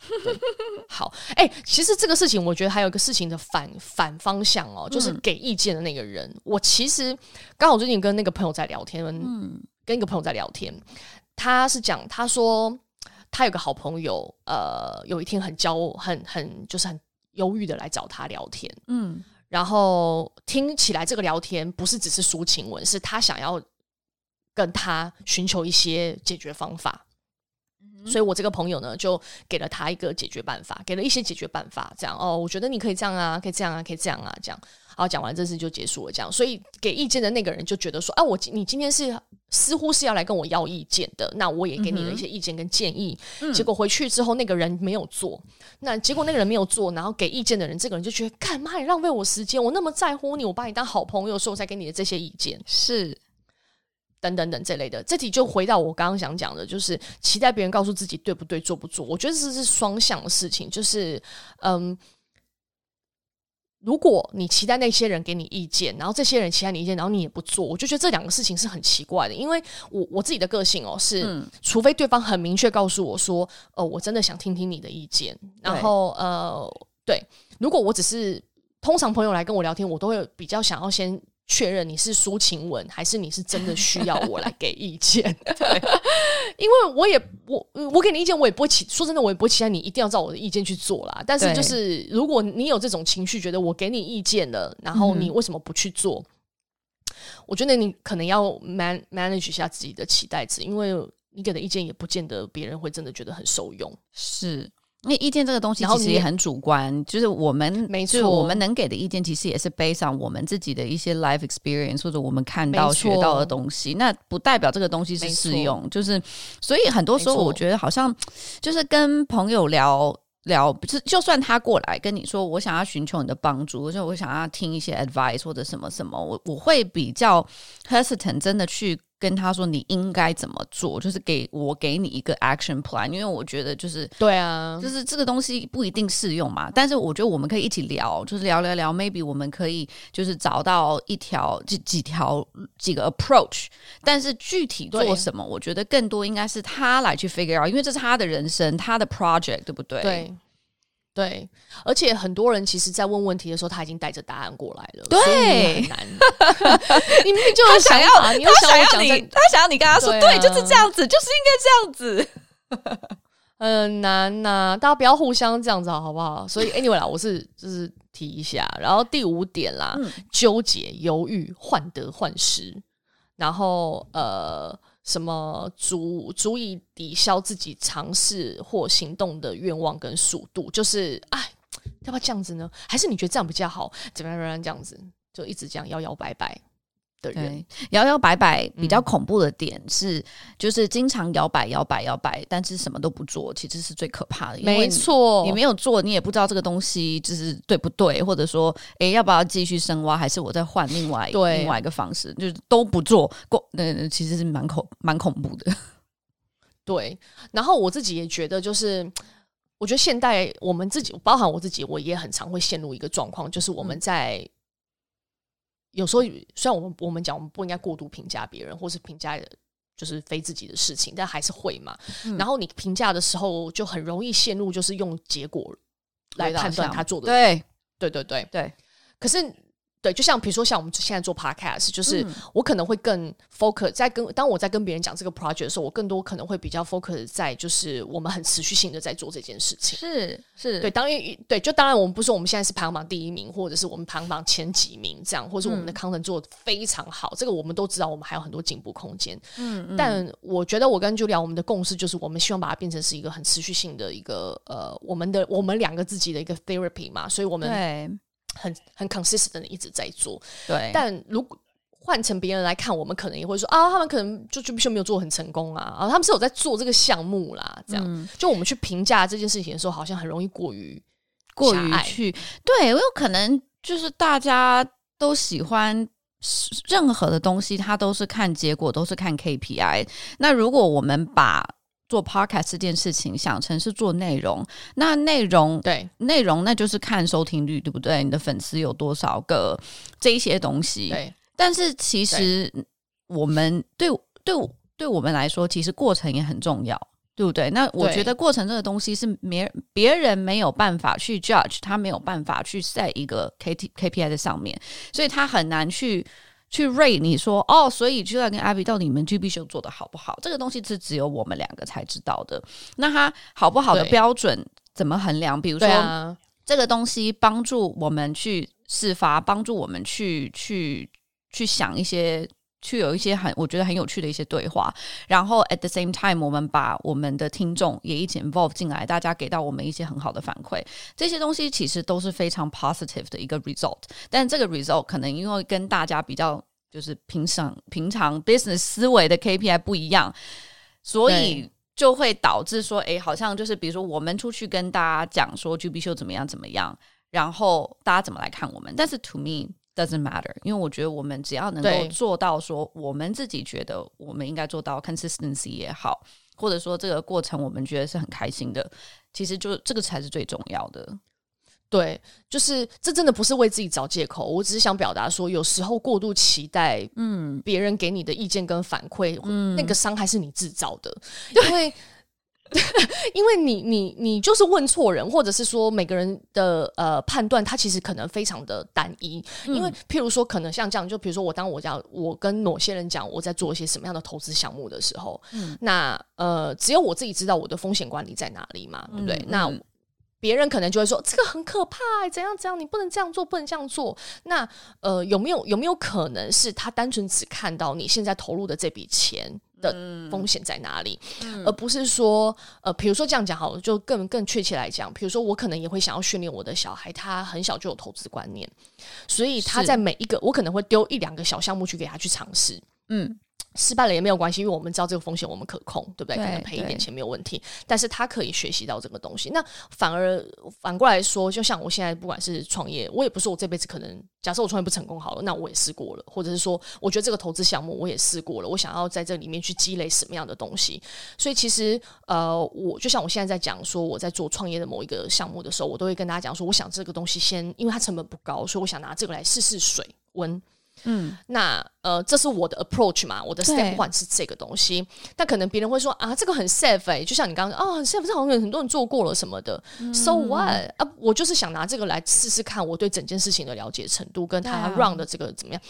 好，哎、欸，其实这个事情，我觉得还有一个事情的反反方向哦，就是给意见的那个人。嗯、我其实刚好最近跟那个朋友在聊天，嗯，跟一个朋友在聊天，他是讲，他说他有个好朋友，呃，有一天很焦，很很就是很忧郁的来找他聊天，嗯，然后听起来这个聊天不是只是抒情文，是他想要跟他寻求一些解决方法。所以我这个朋友呢，就给了他一个解决办法，给了一些解决办法，这样哦，我觉得你可以这样啊，可以这样啊，可以这样啊，这样。然后讲完这事就结束了，这样。所以给意见的那个人就觉得说，啊，我你今天是似乎是要来跟我要意见的，那我也给你了一些意见跟建议。嗯、结果回去之后，那个人没有做，那结果那个人没有做，然后给意见的人，这个人就觉得，干嘛你浪费我时间？我那么在乎你，我把你当好朋友，所以我才给你的这些意见。是。等等等这类的，这题就回到我刚刚想讲的，就是期待别人告诉自己对不对、做不做。我觉得这是双向的事情，就是嗯，如果你期待那些人给你意见，然后这些人期待你意见，然后你也不做，我就觉得这两个事情是很奇怪的。因为我我自己的个性哦，是、嗯、除非对方很明确告诉我说，哦、呃，我真的想听听你的意见，然后呃，对，如果我只是通常朋友来跟我聊天，我都会比较想要先。确认你是抒情文，还是你是真的需要我来给意见？对，因为我也我我给你意见，我也不会期说真的，我也不会期待你一定要照我的意见去做啦。但是就是如果你有这种情绪，觉得我给你意见了，然后你为什么不去做？嗯、我觉得你可能要 man manage 一下自己的期待值，因为你给的意见也不见得别人会真的觉得很受用。是。因为意见这个东西其实也很主观，就是我们没错，我们能给的意见其实也是 based on 我们自己的一些 life experience 或者我们看到学到的东西，那不代表这个东西是适用。就是所以很多时候我觉得好像就是跟朋友聊聊，不是就算他过来跟你说，我想要寻求你的帮助，或者我想要听一些 advice 或者什么什么，我我会比较 hesitant 真的去。跟他说你应该怎么做，就是给我给你一个 action plan，因为我觉得就是对啊，就是这个东西不一定适用嘛。但是我觉得我们可以一起聊，就是聊聊聊，maybe 我们可以就是找到一条几几条几个 approach，但是具体做什么，我觉得更多应该是他来去 figure out，因为这是他的人生，他的 project，对不对？对。对，而且很多人其实，在问问题的时候，他已经带着答案过来了，对，所以很难。你明明就有想要，他想要你，他想要你跟他说，对，就是这样子，就是应该这样子。很难呐、啊，大家不要互相这样子，好不好？所以，anyway 啦，我是就是提一下。然后第五点啦，嗯、纠结、犹豫、患得患失，然后呃。什么足足以抵消自己尝试或行动的愿望跟速度，就是哎，要不要这样子呢？还是你觉得这样比较好？怎么样这样子，就一直这样摇摇摆摆。的人摇摇摆摆比较恐怖的点是，嗯、就是经常摇摆摇摆摇摆，但是什么都不做，其实是最可怕的。没错，你没有做，你也不知道这个东西就是对不对，或者说，哎，要不要继续深挖，还是我再换另外另外一个方式，就是都不做过，那其实是蛮恐蛮恐怖的。对，然后我自己也觉得，就是我觉得现代我们自己，包含我自己，我也很常会陷入一个状况，就是我们在。嗯有时候，虽然我们我们讲我们不应该过度评价别人，或是评价就是非自己的事情，但还是会嘛。嗯、然后你评价的时候，就很容易陷入就是用结果来判断他做的。对，对对对对。可是。对，就像比如说，像我们现在做 podcast，就是我可能会更 focus 在跟当我在跟别人讲这个 project 的时候，我更多可能会比较 focus 在就是我们很持续性的在做这件事情。是是，对，当然对，就当然我们不说我们现在是排行榜第一名，或者是我们排行榜前几名这样，或者是我们的 content 做的非常好，嗯、这个我们都知道，我们还有很多进步空间。嗯，嗯，但我觉得我跟 Julia 我们的共识就是，我们希望把它变成是一个很持续性的一个呃，我们的我们两个自己的一个 therapy 嘛，所以我们对。很很 consistent 的一直在做，对。但如果换成别人来看，我们可能也会说啊，他们可能就就就没有做很成功啊，啊，他们是有在做这个项目啦，这样。嗯、就我们去评价这件事情的时候，好像很容易过于过于去。对，我有可能就是大家都喜欢任何的东西，它都是看结果，都是看 KPI。那如果我们把做 podcast 这件事情，想成是做内容，那内容对内容，那就是看收听率，对不对？你的粉丝有多少个，这一些东西。对，但是其实我们对对对我们来说，其实过程也很重要，对不对？那我觉得过程这个东西是别别人没有办法去 judge，他没有办法去 set 一个 K T K P I 的上面，所以他很难去。去 rate 你说哦，所以 Julia 跟 Abby 到底你们 GB Show 做的好不好？这个东西是只有我们两个才知道的。那它好不好的标准怎么衡量？比如说，啊、这个东西帮助我们去事发，帮助我们去去去想一些。去有一些很我觉得很有趣的一些对话，然后 at the same time，我们把我们的听众也一起 involve 进来，大家给到我们一些很好的反馈，这些东西其实都是非常 positive 的一个 result。但这个 result 可能因为跟大家比较就是平常平常 business 思维的 KPI 不一样，所以就会导致说，哎，好像就是比如说我们出去跟大家讲说 GP 秀怎么样怎么样，然后大家怎么来看我们？但是 to me。Doesn't matter，因为我觉得我们只要能够做到说，我们自己觉得我们应该做到 consistency 也好，或者说这个过程我们觉得是很开心的，其实就这个才是最重要的。对，就是这真的不是为自己找借口，我只是想表达说，有时候过度期待，嗯，别人给你的意见跟反馈，嗯，那个伤害是你制造的，因为。因为你你你就是问错人，或者是说每个人的呃判断，他其实可能非常的单一。嗯、因为譬如说，可能像这样，就比如说我当我讲我跟某些人讲我在做一些什么样的投资项目的时候，嗯、那呃只有我自己知道我的风险管理在哪里嘛，对不对？嗯、那别人可能就会说这个很可怕，怎样怎样，你不能这样做，不能这样做。那呃有没有有没有可能是他单纯只看到你现在投入的这笔钱？的风险在哪里？嗯、而不是说，呃，比如说这样讲好了，就更更确切来讲，比如说我可能也会想要训练我的小孩，他很小就有投资观念，所以他在每一个，我可能会丢一两个小项目去给他去尝试，嗯。失败了也没有关系，因为我们知道这个风险我们可控，对不对？对可能赔一点钱没有问题，但是他可以学习到这个东西。那反而反过来说，就像我现在不管是创业，我也不是我这辈子可能假设我创业不成功好了，那我也试过了，或者是说，我觉得这个投资项目我也试过了，我想要在这里面去积累什么样的东西。所以其实呃，我就像我现在在讲说我在做创业的某一个项目的时候，我都会跟大家讲说，我想这个东西先，因为它成本不高，所以我想拿这个来试试水温。嗯，那呃，这是我的 approach 嘛，我的 step one 是这个东西。但可能别人会说啊，这个很 safe 哎、欸，就像你刚刚哦，很 safe，这好像很多人做过了什么的。嗯、so what 啊？我就是想拿这个来试试看，我对整件事情的了解程度，跟他 run 的这个怎么样？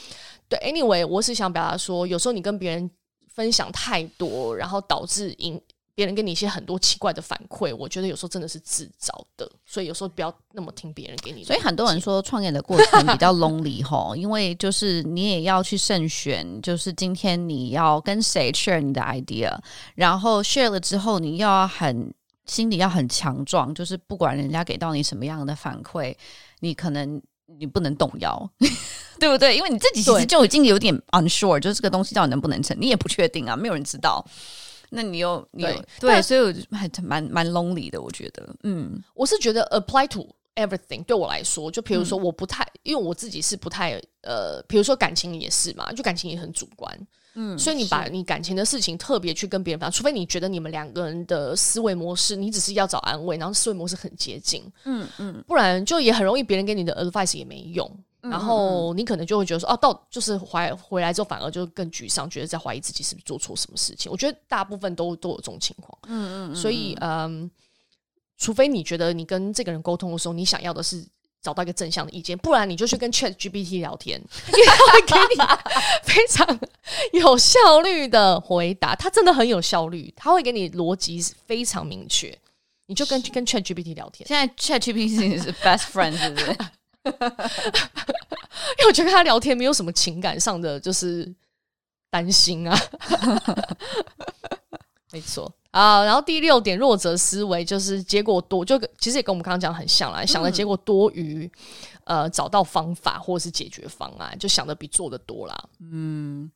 对，啊、对，anyway，我是想表达说，有时候你跟别人分享太多，然后导致赢。别人给你一些很多奇怪的反馈，我觉得有时候真的是自找的，所以有时候不要那么听别人给你。所以很多人说创业的过程比较 lonely 吼，因为就是你也要去慎选，就是今天你要跟谁 share 你的 idea，然后 share 了之后，你要很心里要很强壮，就是不管人家给到你什么样的反馈，你可能你不能动摇，对不对？因为你自己其实就已经有点 unsure，就是这个东西到底能不能成，你也不确定啊，没有人知道。那你又你有对，对所以我就还蛮蛮 lonely 的，我觉得，嗯，我是觉得 apply to everything 对我来说，就比如说我不太，嗯、因为我自己是不太呃，比如说感情也是嘛，就感情也很主观，嗯，所以你把你感情的事情特别去跟别人讲，除非你觉得你们两个人的思维模式，你只是要找安慰，然后思维模式很接近，嗯嗯，不然就也很容易别人给你的 advice 也没用。然后你可能就会觉得说，哦、啊，到就是怀回来之后，反而就更沮丧，觉得在怀疑自己是不是做错什么事情。我觉得大部分都都有这种情况。嗯嗯。所以，嗯，除非你觉得你跟这个人沟通的时候，你想要的是找到一个正向的意见，不然你就去跟 Chat GPT 聊天，因为他会给你 非常有效率的回答。他真的很有效率，他会给你逻辑非常明确。你就跟跟 Chat GPT 聊天。现在 Chat GPT 是 best friend，是不是？因为我觉得跟他聊天没有什么情感上的就是担心啊，没错啊。然后第六点，弱者思维就是结果多，就其实也跟我们刚刚讲的很像啦，想的结果多于呃找到方法或者是解决方案，就想的比做的多啦。嗯，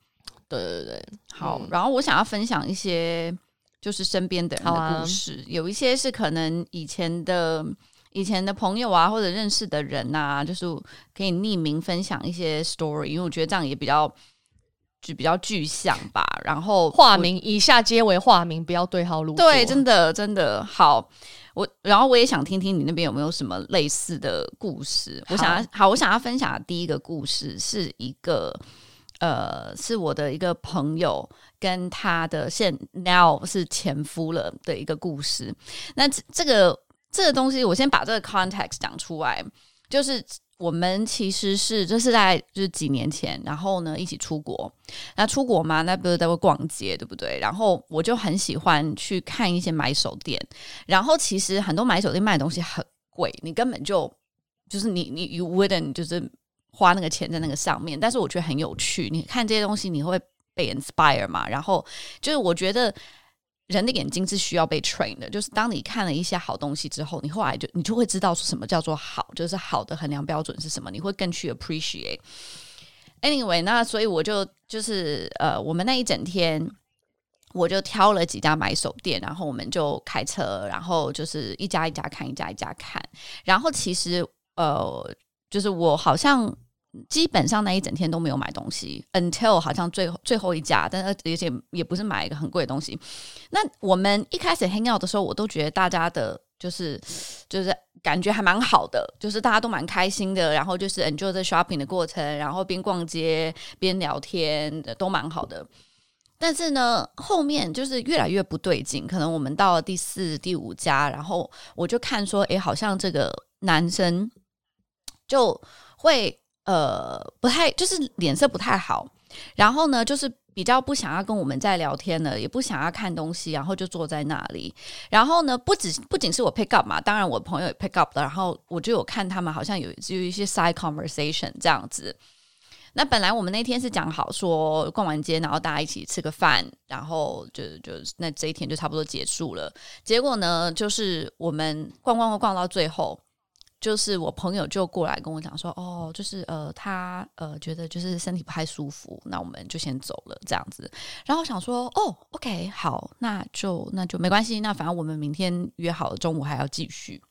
对对对，好。然后我想要分享一些就是身边的人的故事，啊、有一些是可能以前的。以前的朋友啊，或者认识的人啊，就是可以匿名分享一些 story，因为我觉得这样也比较就比较具象吧。然后化名，以下皆为化名，不要对号入座。对，真的真的好。我然后我也想听听你那边有没有什么类似的故事。我想要好，我想要分享的第一个故事是一个呃，是我的一个朋友跟他的现 now 是前夫了的一个故事。那这个。这个东西，我先把这个 context 讲出来，就是我们其实是这是在就是几年前，然后呢一起出国，那出国嘛，那不是在会逛街，对不对？然后我就很喜欢去看一些买手店，然后其实很多买手店卖的东西很贵，你根本就就是你你 you wouldn't 就是花那个钱在那个上面，但是我觉得很有趣。你看这些东西，你会被 inspire 嘛？然后就是我觉得人的眼睛是需要被 train 的，就是当你看了一些好东西之后，你后来就你就会知道什么叫做好，就是好的衡量标准是什么，你会更去 appreciate。Anyway，那所以我就就是呃，我们那一整天。我就挑了几家买手店，然后我们就开车，然后就是一家一家看，一家一家看。然后其实呃，就是我好像基本上那一整天都没有买东西，until 好像最后最后一家，但是而且也不是买一个很贵的东西。那我们一开始 hang out 的时候，我都觉得大家的就是就是感觉还蛮好的，就是大家都蛮开心的，然后就是 enjoy the shopping 的过程，然后边逛街边聊天的都蛮好的。但是呢，后面就是越来越不对劲。可能我们到了第四、第五家，然后我就看说，哎，好像这个男生就会呃不太，就是脸色不太好。然后呢，就是比较不想要跟我们再聊天了，也不想要看东西，然后就坐在那里。然后呢，不止不仅是我 pick up 嘛，当然我朋友也 pick up 的。然后我就有看他们好像有有一些 side conversation 这样子。那本来我们那天是讲好说逛完街，然后大家一起吃个饭，然后就就那这一天就差不多结束了。结果呢，就是我们逛逛逛逛到最后，就是我朋友就过来跟我讲说，哦，就是呃他呃觉得就是身体不太舒服，那我们就先走了这样子。然后我想说，哦，OK，好，那就那就没关系，那反正我们明天约好了中午还要继续。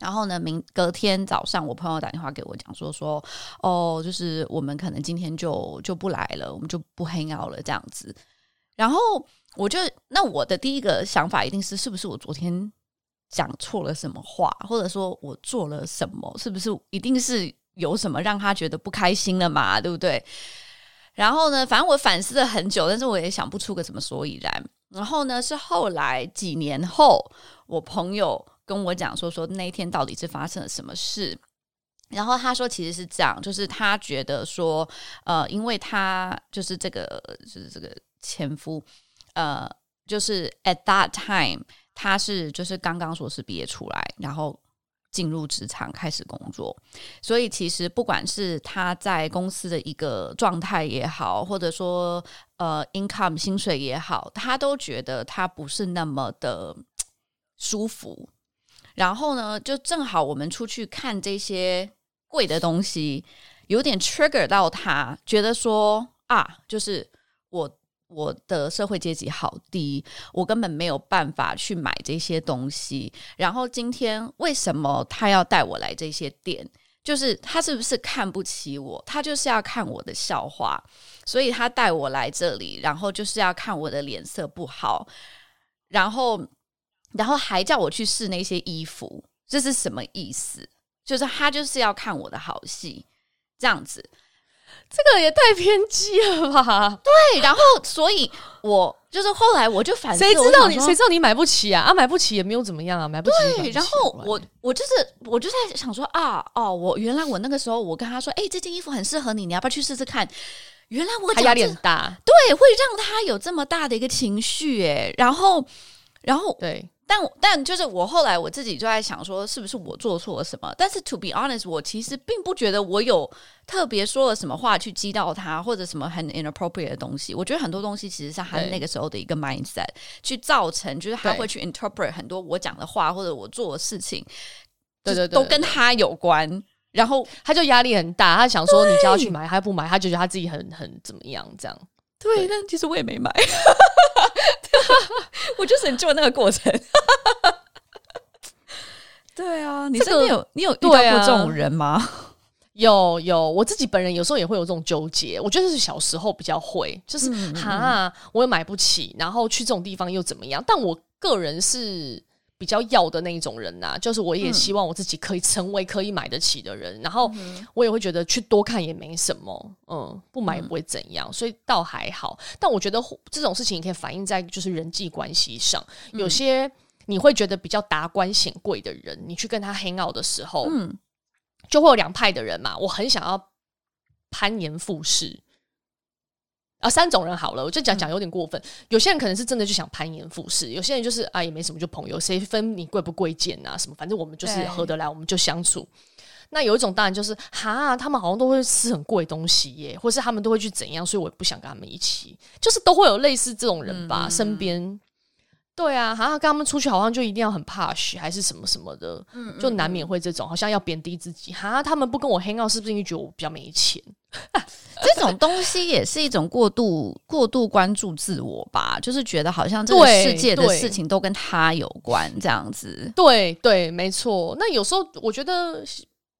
然后呢，明隔天早上，我朋友打电话给我讲说说，哦，就是我们可能今天就就不来了，我们就不 hang out 了这样子。然后我就那我的第一个想法一定是，是不是我昨天讲错了什么话，或者说我做了什么，是不是一定是有什么让他觉得不开心了嘛？对不对？然后呢，反正我反思了很久，但是我也想不出个什么所以然。然后呢，是后来几年后，我朋友。跟我讲说说那一天到底是发生了什么事，然后他说其实是这样，就是他觉得说，呃，因为他就是这个就是这个前夫，呃，就是 at that time 他是就是刚刚硕士毕业出来，然后进入职场开始工作，所以其实不管是他在公司的一个状态也好，或者说呃 income 薪水也好，他都觉得他不是那么的舒服。然后呢，就正好我们出去看这些贵的东西，有点 trigger 到他，觉得说啊，就是我我的社会阶级好低，我根本没有办法去买这些东西。然后今天为什么他要带我来这些店？就是他是不是看不起我？他就是要看我的笑话，所以他带我来这里，然后就是要看我的脸色不好，然后。然后还叫我去试那些衣服，这是什么意思？就是他就是要看我的好戏，这样子，这个也太偏激了吧？对，然后所以我就是后来我就反思，谁知道你谁知道你买不起啊？啊，买不起也没有怎么样啊，买不起。对，然后我我就是我就在想说啊，哦，我原来我那个时候我跟他说，哎，这件衣服很适合你，你要不要去试试看？原来我他压力很大，对，会让他有这么大的一个情绪，哎，然后然后对。但但就是我后来我自己就在想说，是不是我做错了什么？但是 to be honest，我其实并不觉得我有特别说了什么话去激到他，或者什么很 inappropriate 的东西。我觉得很多东西其实是他那个时候的一个 mindset 去造成，就是他会去 interpret 很多我讲的话或者我做的事情，对对对，都跟他有关。然后他就压力很大，他想说你叫他去买，他不买，他就觉得他自己很很怎么样这样。对，对但其实我也没买。我就是很做那个过程，对啊，你真的有你有遇到过这种人吗？啊、有有，我自己本人有时候也会有这种纠结。我觉得是小时候比较会，就是嗯嗯哈，我也买不起，然后去这种地方又怎么样？但我个人是。比较要的那一种人呐、啊，就是我也希望我自己可以成为可以买得起的人，嗯、然后我也会觉得去多看也没什么，嗯，不买也不会怎样，嗯、所以倒还好。但我觉得这种事情也可以反映在就是人际关系上，嗯、有些你会觉得比较达官显贵的人，你去跟他 hang out 的时候，嗯，就会有两派的人嘛。我很想要攀岩附势。啊，三种人好了，我就讲讲有点过分。嗯、有些人可能是真的就想攀岩附势，有些人就是啊也没什么，就朋友，谁分你贵不贵贱啊什么，反正我们就是合得来，我们就相处。那有一种当然就是哈，他们好像都会吃很贵东西耶，或是他们都会去怎样，所以我也不想跟他们一起。就是都会有类似这种人吧，嗯、身边。对啊，好像跟他们出去，好像就一定要很 push 还是什么什么的，嗯，就难免会这种，好像要贬低自己。哈，他们不跟我 hang out，是不是因为觉得我比较没钱？这种东西也是一种过度过度关注自我吧，就是觉得好像这个世界的事情都跟他有关，这样子。对对，没错。那有时候我觉得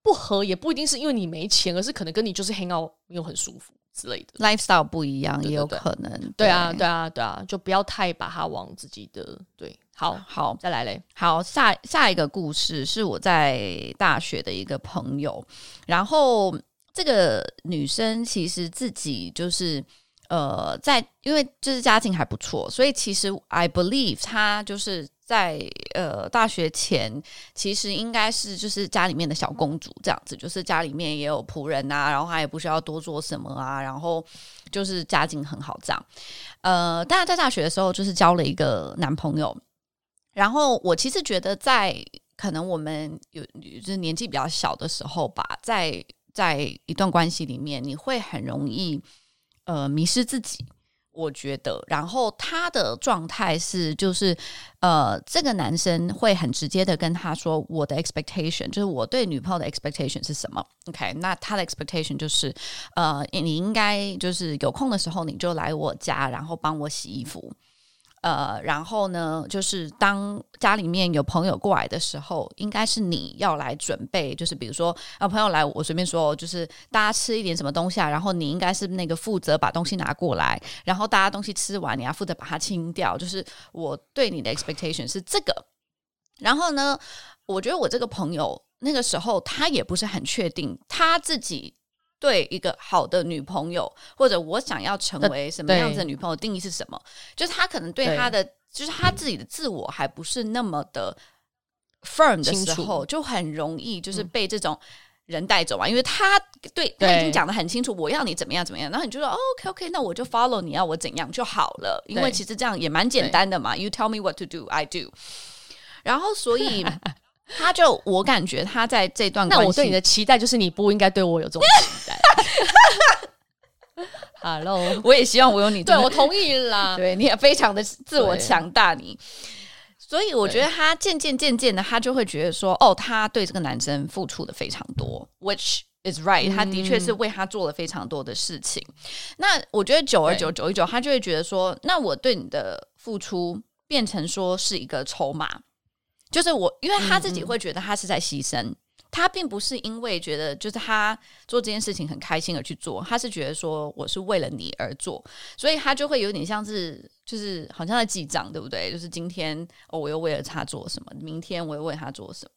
不合也不一定是因为你没钱，而是可能跟你就是 hang out 没有很舒服。之类的 lifestyle 不一样，也有可能。对啊，对啊，对啊，就不要太把它往自己的对。好好，再来嘞。好，下下一个故事是我在大学的一个朋友，然后这个女生其实自己就是呃，在因为就是家境还不错，所以其实 I believe 她就是。在呃大学前，其实应该是就是家里面的小公主这样子，就是家里面也有仆人啊，然后她也不需要多做什么啊，然后就是家境很好这样。呃，但是在大学的时候，就是交了一个男朋友。然后我其实觉得，在可能我们有就是年纪比较小的时候吧，在在一段关系里面，你会很容易呃迷失自己。我觉得，然后他的状态是，就是，呃，这个男生会很直接的跟他说，我的 expectation 就是我对女朋友的 expectation 是什么？OK，那他的 expectation 就是，呃，你应该就是有空的时候你就来我家，然后帮我洗衣服。呃，然后呢，就是当家里面有朋友过来的时候，应该是你要来准备，就是比如说，啊，朋友来，我随便说，就是大家吃一点什么东西啊，然后你应该是那个负责把东西拿过来，然后大家东西吃完，你要负责把它清掉，就是我对你的 expectation 是这个。然后呢，我觉得我这个朋友那个时候他也不是很确定他自己。对一个好的女朋友，或者我想要成为什么样子的女朋友，定义是什么？就是他可能对他的，就是他自己的自我还不是那么的 firm 的时候，就很容易就是被这种人带走啊。因为他对他已经讲的很清楚，我要你怎么样怎么样，然后你就说 OK OK，那我就 follow 你要我怎样就好了。因为其实这样也蛮简单的嘛。You tell me what to do, I do。然后所以。他就我感觉他在这段关系，那我对你的期待就是你不应该对我有这种 期待。Hello，我也希望我有你，对我同意啦。对，你也非常的自我强大，你。所以我觉得他渐渐渐渐的，他就会觉得说，哦，他对这个男生付出的非常多，which is right，他的确是为他做了非常多的事情。嗯、那我觉得久而久久一久，他就会觉得说，那我对你的付出变成说是一个筹码。就是我，因为他自己会觉得他是在牺牲，他并不是因为觉得就是他做这件事情很开心而去做，他是觉得说我是为了你而做，所以他就会有点像是就是好像在记账，对不对？就是今天哦，我又为了他做什么，明天我又为他做什么。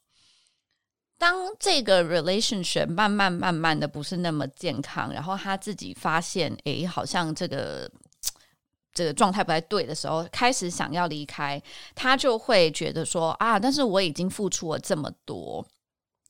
当这个 relationship 慢慢慢慢的不是那么健康，然后他自己发现，诶，好像这个。这个状态不太对的时候，开始想要离开，他就会觉得说啊，但是我已经付出了这么多，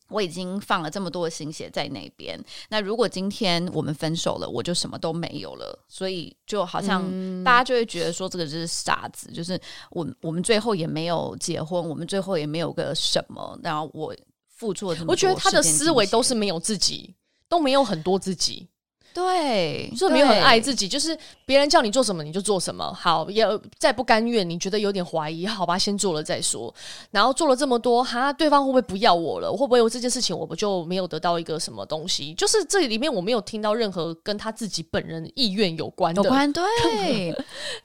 我已经放了这么多的心血在那边。那如果今天我们分手了，我就什么都没有了。所以就好像大家就会觉得说，这个就是傻子，就是我我们最后也没有结婚，我们最后也没有个什么。然后我付出了这么多，我觉得他的思维都是没有自己，都没有很多自己。对，就没有很爱自己，就是别人叫你做什么你就做什么。好，也再不甘愿，你觉得有点怀疑，好吧，先做了再说。然后做了这么多，哈，对方会不会不要我了？会不会有这件事情，我不就没有得到一个什么东西？就是这里面我没有听到任何跟他自己本人意愿有关的。有关，对，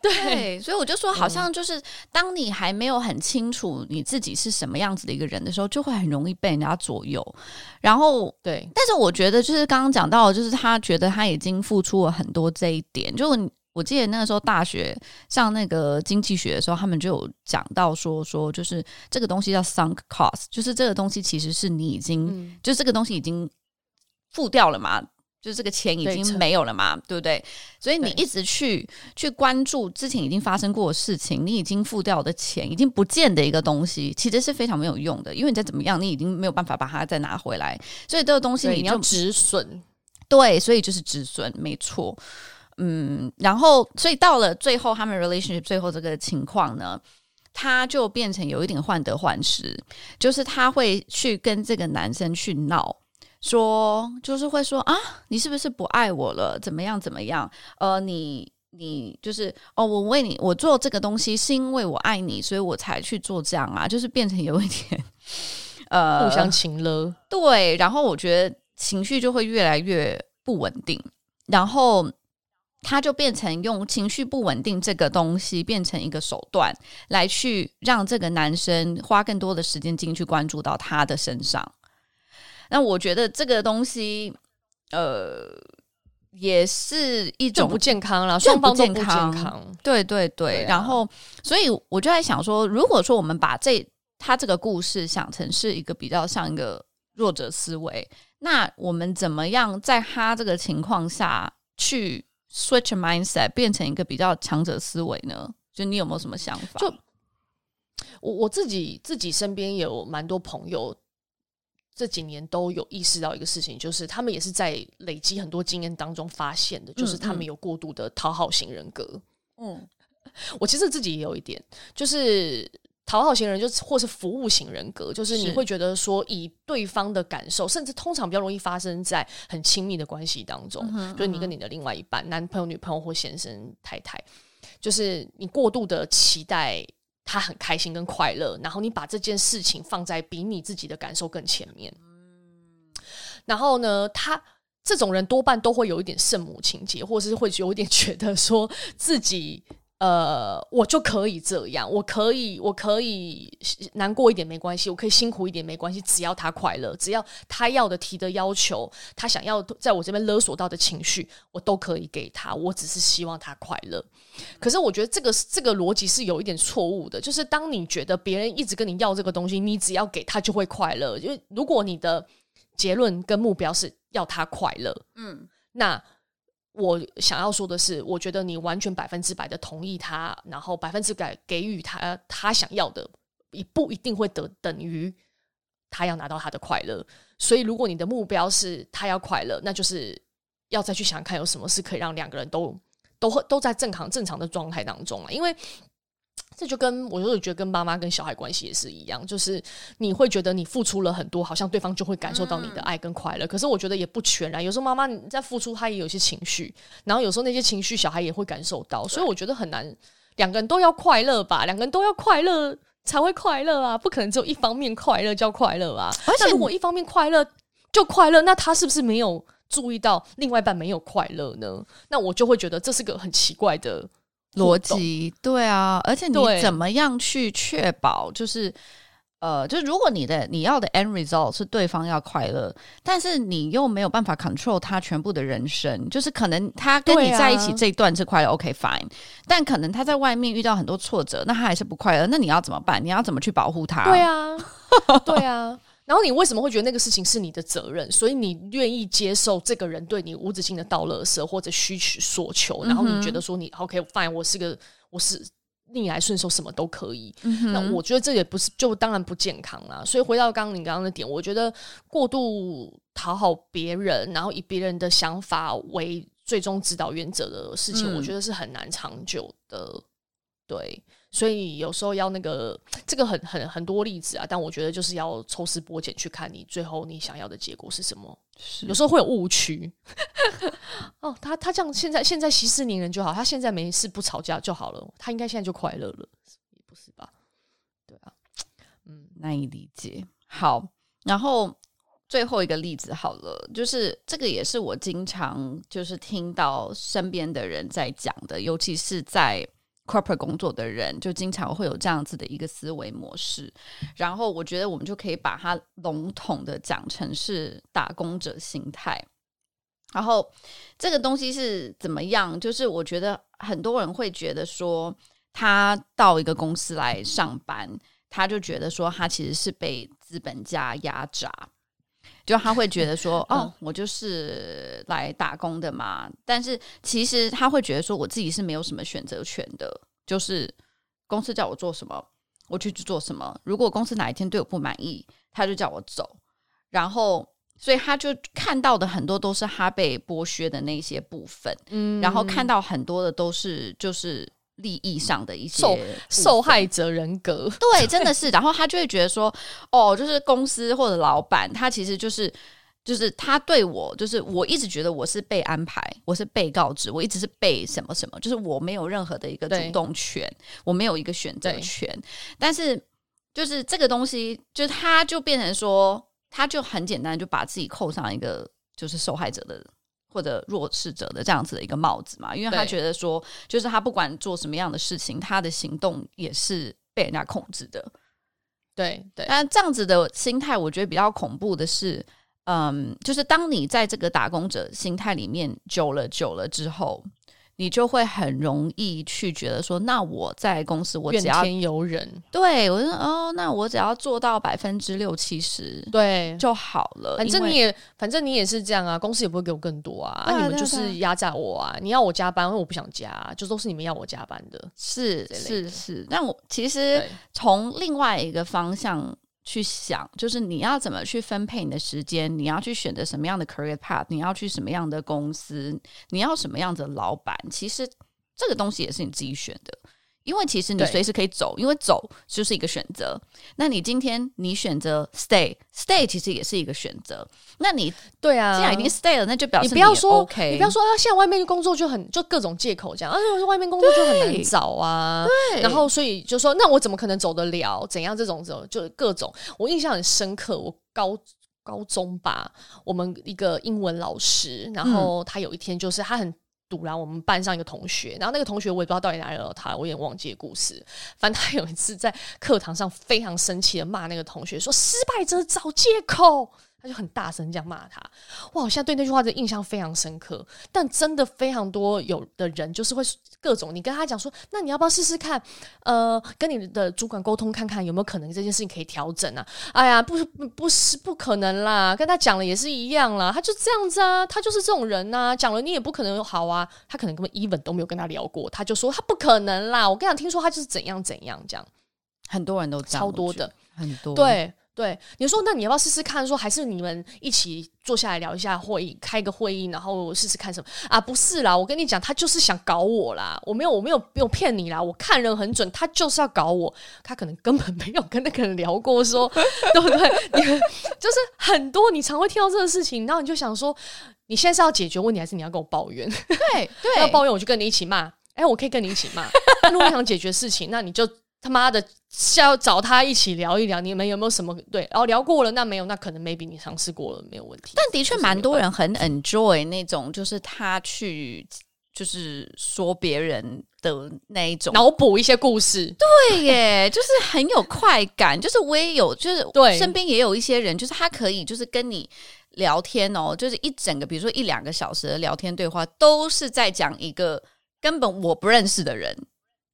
对，对，所以我就说，好像就是当你还没有很清楚你自己是什么样子的一个人的时候，就会很容易被人家左右。然后，对，但是我觉得就是刚刚讲到，就是他觉得他。他已经付出了很多这一点，就我记得那个时候大学上那个经济学的时候，他们就有讲到说说，就是这个东西叫 sunk cost，就是这个东西其实是你已经，嗯、就这个东西已经付掉了嘛，就是这个钱已经没有了嘛，对，对不对？所以你一直去去关注之前已经发生过的事情，你已经付掉的钱已经不见的一个东西，其实是非常没有用的，因为你再怎么样，你已经没有办法把它再拿回来，所以这个东西你，你要止损。对，所以就是止损，没错。嗯，然后所以到了最后，他们 relationship 最后这个情况呢，他就变成有一点患得患失，就是他会去跟这个男生去闹，说，就是会说啊，你是不是不爱我了？怎么样怎么样？呃，你你就是哦，我为你我做这个东西是因为我爱你，所以我才去做这样啊，就是变成有一点 呃互相情了。对，然后我觉得情绪就会越来越不稳定，然后。他就变成用情绪不稳定这个东西变成一个手段，来去让这个男生花更多的时间进去关注到他的身上。那我觉得这个东西，呃，也是一种不健康了，双方都不健康。对对对，然后所以我就在想说，如果说我们把这他这个故事想成是一个比较像一个弱者思维，那我们怎么样在他这个情况下去？Switch mindset 变成一个比较强者思维呢？就你有没有什么想法？就我我自己自己身边有蛮多朋友，这几年都有意识到一个事情，就是他们也是在累积很多经验当中发现的，就是他们有过度的讨好型人格。嗯，我其实自己也有一点，就是。讨好型人就是或是服务型人格，就是你会觉得说以对方的感受，甚至通常比较容易发生在很亲密的关系当中，嗯，就是你跟你的另外一半，男朋友、女朋友或先生、太太，就是你过度的期待他很开心跟快乐，然后你把这件事情放在比你自己的感受更前面。然后呢，他这种人多半都会有一点圣母情节，或者是会有一点觉得说自己。呃，我就可以这样，我可以，我可以难过一点没关系，我可以辛苦一点没关系，只要他快乐，只要他要的提的要求，他想要在我这边勒索到的情绪，我都可以给他。我只是希望他快乐。可是我觉得这个这个逻辑是有一点错误的，就是当你觉得别人一直跟你要这个东西，你只要给他就会快乐。因为如果你的结论跟目标是要他快乐，嗯，那。我想要说的是，我觉得你完全百分之百的同意他，然后百分之百给予他他想要的，也不一定会得等于他要拿到他的快乐。所以，如果你的目标是他要快乐，那就是要再去想看有什么事可以让两个人都都都在正常正常的状态当中了，因为。这就跟我就是觉得跟妈妈跟小孩关系也是一样，就是你会觉得你付出了很多，好像对方就会感受到你的爱跟快乐。嗯、可是我觉得也不全然，有时候妈妈你在付出，她也有一些情绪，然后有时候那些情绪小孩也会感受到，所以我觉得很难两个人都要快乐吧，两个人都要快乐才会快乐啊，不可能只有一方面快乐叫快乐啊。而且如果一方面快乐就快乐，那他是不是没有注意到另外一半没有快乐呢？那我就会觉得这是个很奇怪的。逻辑对啊，而且你怎么样去确保？就是呃，就是如果你的你要的 end result 是对方要快乐，但是你又没有办法 control 他全部的人生，就是可能他跟你在一起这一段是快乐，啊，OK fine，但可能他在外面遇到很多挫折，那他还是不快乐，那你要怎么办？你要怎么去保护他？对啊，对啊。然后你为什么会觉得那个事情是你的责任？所以你愿意接受这个人对你无止境的倒垃圾或者需取所求？然后你觉得说你 OK fine，我是个我是逆来顺受，什么都可以。嗯、那我觉得这也不是，就当然不健康啦。所以回到刚刚你刚刚的点，我觉得过度讨好别人，然后以别人的想法为最终指导原则的事情，嗯、我觉得是很难长久的。对。所以有时候要那个，这个很很很多例子啊，但我觉得就是要抽丝剥茧去看你最后你想要的结果是什么。是有时候会有误区。哦，他他这样现在现在息事宁人就好，他现在没事不吵架就好了，他应该现在就快乐了，也不是吧？对啊，嗯，难以理解。好，然后最后一个例子好了，就是这个也是我经常就是听到身边的人在讲的，尤其是在。Corporate 工作的人就经常会有这样子的一个思维模式，然后我觉得我们就可以把它笼统的讲成是打工者心态。然后这个东西是怎么样？就是我觉得很多人会觉得说，他到一个公司来上班，他就觉得说他其实是被资本家压榨。就他会觉得说，哦，我就是来打工的嘛。但是其实他会觉得说，我自己是没有什么选择权的，就是公司叫我做什么，我就去做什么。如果公司哪一天对我不满意，他就叫我走。然后，所以他就看到的很多都是他被剥削的那些部分，嗯，然后看到很多的都是就是。利益上的一些受受害者人格，对，真的是。然后他就会觉得说，哦，就是公司或者老板，他其实就是就就是他对我，就是我一直觉得我是被安排，我是被告知，我一直是被什么什么，就是我没有任何的一个主动权，我没有一个选择权。但是就是这个东西，就他就变成说，他就很简单，就把自己扣上一个就是受害者的或者弱势者的这样子的一个帽子嘛，因为他觉得说，就是他不管做什么样的事情，他的行动也是被人家控制的。对对，但这样子的心态，我觉得比较恐怖的是，嗯，就是当你在这个打工者心态里面久了久了之后。你就会很容易去觉得说，那我在公司我只要怨天尤人，对我说哦，那我只要做到百分之六七十，对就好了。反正你也反正你也是这样啊，公司也不会给我更多啊，啊，啊你们就是压榨我啊，你要我加班，因为我不想加，啊，就都是你们要我加班的，是是是。那我其实从另外一个方向。去想，就是你要怎么去分配你的时间，你要去选择什么样的 career path，你要去什么样的公司，你要什么样的老板，其实这个东西也是你自己选的。因为其实你随时可以走，因为走就是一个选择。那你今天你选择 stay，stay 其实也是一个选择。那你对啊，既然已经 stay 了，那就表示你，你不要说 OK，你不要说啊，现在外面工作就很就各种借口这样，而且我说外面工作就很难找啊。对，然后所以就说，那我怎么可能走得了？怎样这种走就各种。我印象很深刻，我高高中吧，我们一个英文老师，然后他有一天就是他很。堵拦我们班上一个同学，然后那个同学我也不知道到底哪里惹他，我有点忘记故事。反正他有一次在课堂上非常生气的骂那个同学，说失败者找借口。他就很大声这样骂他，哇！我现在对那句话的印象非常深刻。但真的非常多有的人就是会各种，你跟他讲说，那你要不要试试看？呃，跟你的主管沟通看看有没有可能这件事情可以调整啊？哎呀，不不不是不可能啦，跟他讲了也是一样啦，他就这样子啊，他就是这种人呐、啊，讲了你也不可能好啊。他可能根本 even 都没有跟他聊过，他就说他不可能啦。我跟你讲，听说他就是怎样怎样这样，很多人都超多的，很多对。对，你说那你要不要试试看？说还是你们一起坐下来聊一下会议，开个会议，然后试试看什么啊？不是啦，我跟你讲，他就是想搞我啦！我没有，我没有，没有骗你啦！我看人很准，他就是要搞我。他可能根本没有跟那个人聊过说，说对不对？你就是很多，你常会听到这个事情，然后你就想说，你现在是要解决问题，还是你要跟我抱怨？对对，要抱怨我就跟你一起骂。哎，我可以跟你一起骂。如果你想解决事情，那你就。他妈的，是要找他一起聊一聊，你们有没有什么对？然后聊过了，那没有，那可能 maybe 你尝试过了，没有问题。但的确，蛮多人很 enjoy 那种，就是他去，就是说别人的那一种，脑补一些故事。对耶，就是很有快感。就是我也有，就是对身边也有一些人，就是他可以，就是跟你聊天哦，就是一整个，比如说一两个小时的聊天对话，都是在讲一个根本我不认识的人。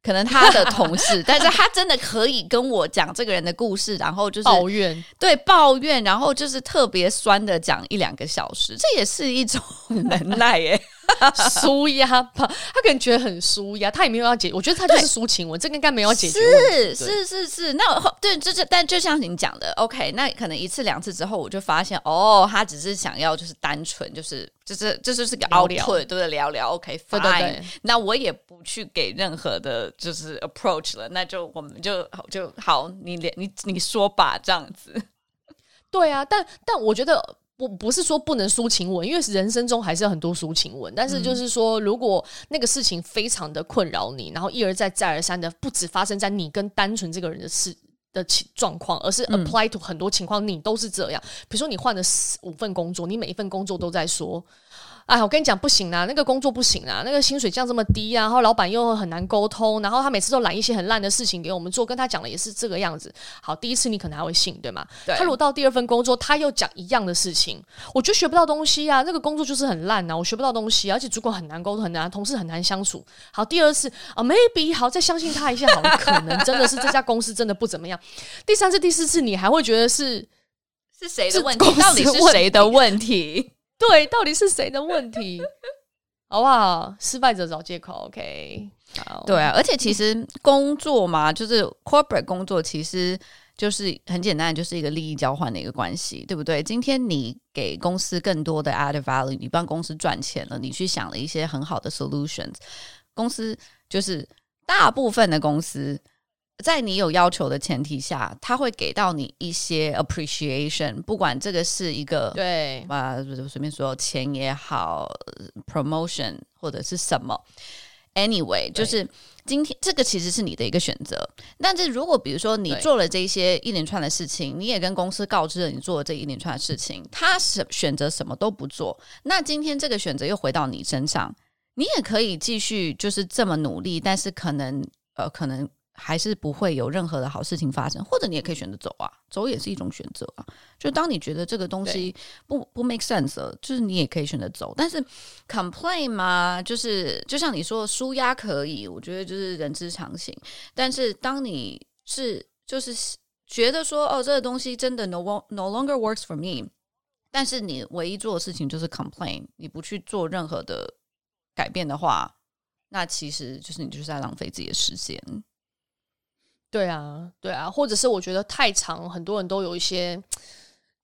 可能他的同事，但是他真的可以跟我讲这个人的故事，然后就是抱怨，对抱怨，然后就是特别酸的讲一两个小时，这也是一种能耐耶。舒压吧，他可能觉得很舒压，他也没有要解，我觉得他就是抒情文，这个应该没有解决是是是是，那对，就是但就像你讲的，OK，那可能一次两次之后，我就发现哦，他只是想要就是单纯就是就是这就是个 output，对不对？聊聊，OK，fine，对对对，那我也不去给任何的就是 approach 了，那就我们就就好，你你你说吧，这样子。对啊，但但我觉得。不不是说不能抒情文，因为人生中还是有很多抒情文。但是就是说，如果那个事情非常的困扰你，然后一而再再而三的，不止发生在你跟单纯这个人的事的情状况，而是 apply to 很多情况，你都是这样。比如说你换了四五份工作，你每一份工作都在说。哎，我跟你讲不行啊，那个工作不行啊，那个薪水降这么低啊，然后老板又很难沟通，然后他每次都揽一些很烂的事情给我们做，跟他讲的也是这个样子。好，第一次你可能还会信，对吗？对。他如果到第二份工作，他又讲一样的事情，我就学不到东西啊，那个工作就是很烂啊，我学不到东西，而且主管很难沟通，很难，同事很难相处。好，第二次啊，maybe 好，再相信他一下，好了，可能真的是这家公司真的不怎么样。第三次、第四次，你还会觉得是是谁的问题？到底是谁的问题？对，到底是谁的问题？好不好？失败者找借口，OK。对啊，而且其实工作嘛，就是 corporate 工作，其实就是很简单，就是一个利益交换的一个关系，对不对？今天你给公司更多的 added value，你帮公司赚钱了，你去想了一些很好的 solutions，公司就是大部分的公司在你有要求的前提下，他会给到你一些 appreciation，不管这个是一个对啊，随便说钱也好，promotion 或者是什么，anyway，就是今天这个其实是你的一个选择。但是如果比如说你做了这些一连串的事情，你也跟公司告知了你做了这一连串的事情，他是选择什么都不做，那今天这个选择又回到你身上，你也可以继续就是这么努力，但是可能呃可能。还是不会有任何的好事情发生，或者你也可以选择走啊，走也是一种选择啊。就当你觉得这个东西不不 make sense 了，就是你也可以选择走。但是 complain 嘛，就是就像你说的，纾压可以，我觉得就是人之常情。但是当你是就是觉得说哦，这个东西真的 no no longer works for me，但是你唯一做的事情就是 complain，你不去做任何的改变的话，那其实就是你就是在浪费自己的时间。对啊，对啊，或者是我觉得太长，很多人都有一些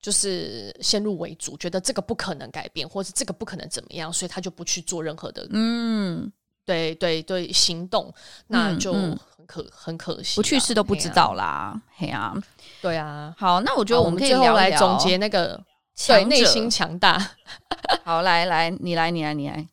就是先入为主，觉得这个不可能改变，或者这个不可能怎么样，所以他就不去做任何的，嗯，对对对，行动，那就很可、嗯嗯、很可惜，不去试都不知道啦，嘿啊，对啊，好，那我觉得我们可以来总结那个对内心强大，好，来来，你来，你来，你来，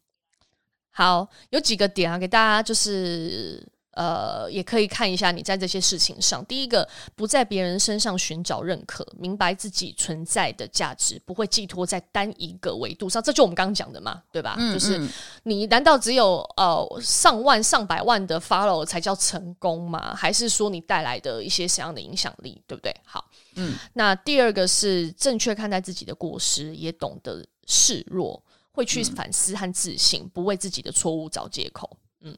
好，有几个点啊，给大家就是。呃，也可以看一下你在这些事情上。第一个，不在别人身上寻找认可，明白自己存在的价值，不会寄托在单一个维度上。这就我们刚刚讲的嘛，对吧？嗯嗯，就是你难道只有呃上万上百万的 follow 才叫成功吗？还是说你带来的一些什么样的影响力，对不对？好，嗯。那第二个是正确看待自己的过失，也懂得示弱，会去反思和自省，不为自己的错误找借口。嗯。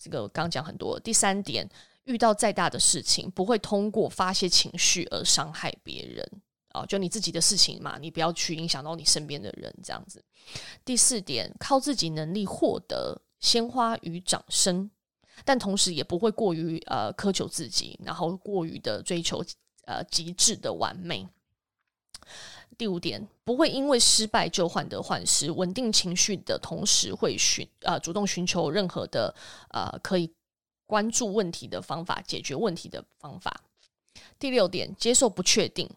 这个刚讲很多。第三点，遇到再大的事情，不会通过发泄情绪而伤害别人啊，就你自己的事情嘛，你不要去影响到你身边的人，这样子。第四点，靠自己能力获得鲜花与掌声，但同时也不会过于呃苛求自己，然后过于的追求呃极致的完美。第五点，不会因为失败就患得患失，稳定情绪的同时会寻呃主动寻求任何的呃可以关注问题的方法，解决问题的方法。第六点，接受不确定，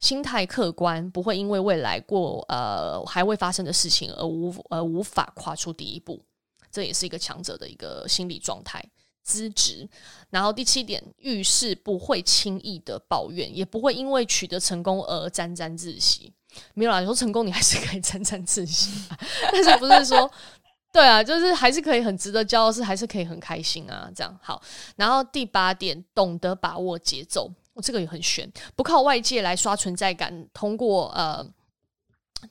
心态客观，不会因为未来过呃还未发生的事情而无呃无法跨出第一步，这也是一个强者的一个心理状态。资质，然后第七点，遇事不会轻易的抱怨，也不会因为取得成功而沾沾自喜。没有啦，你说成功你还是可以沾沾自喜，但是不是说对啊，就是还是可以很值得骄傲，是还是可以很开心啊，这样好。然后第八点，懂得把握节奏，我这个也很悬，不靠外界来刷存在感，通过呃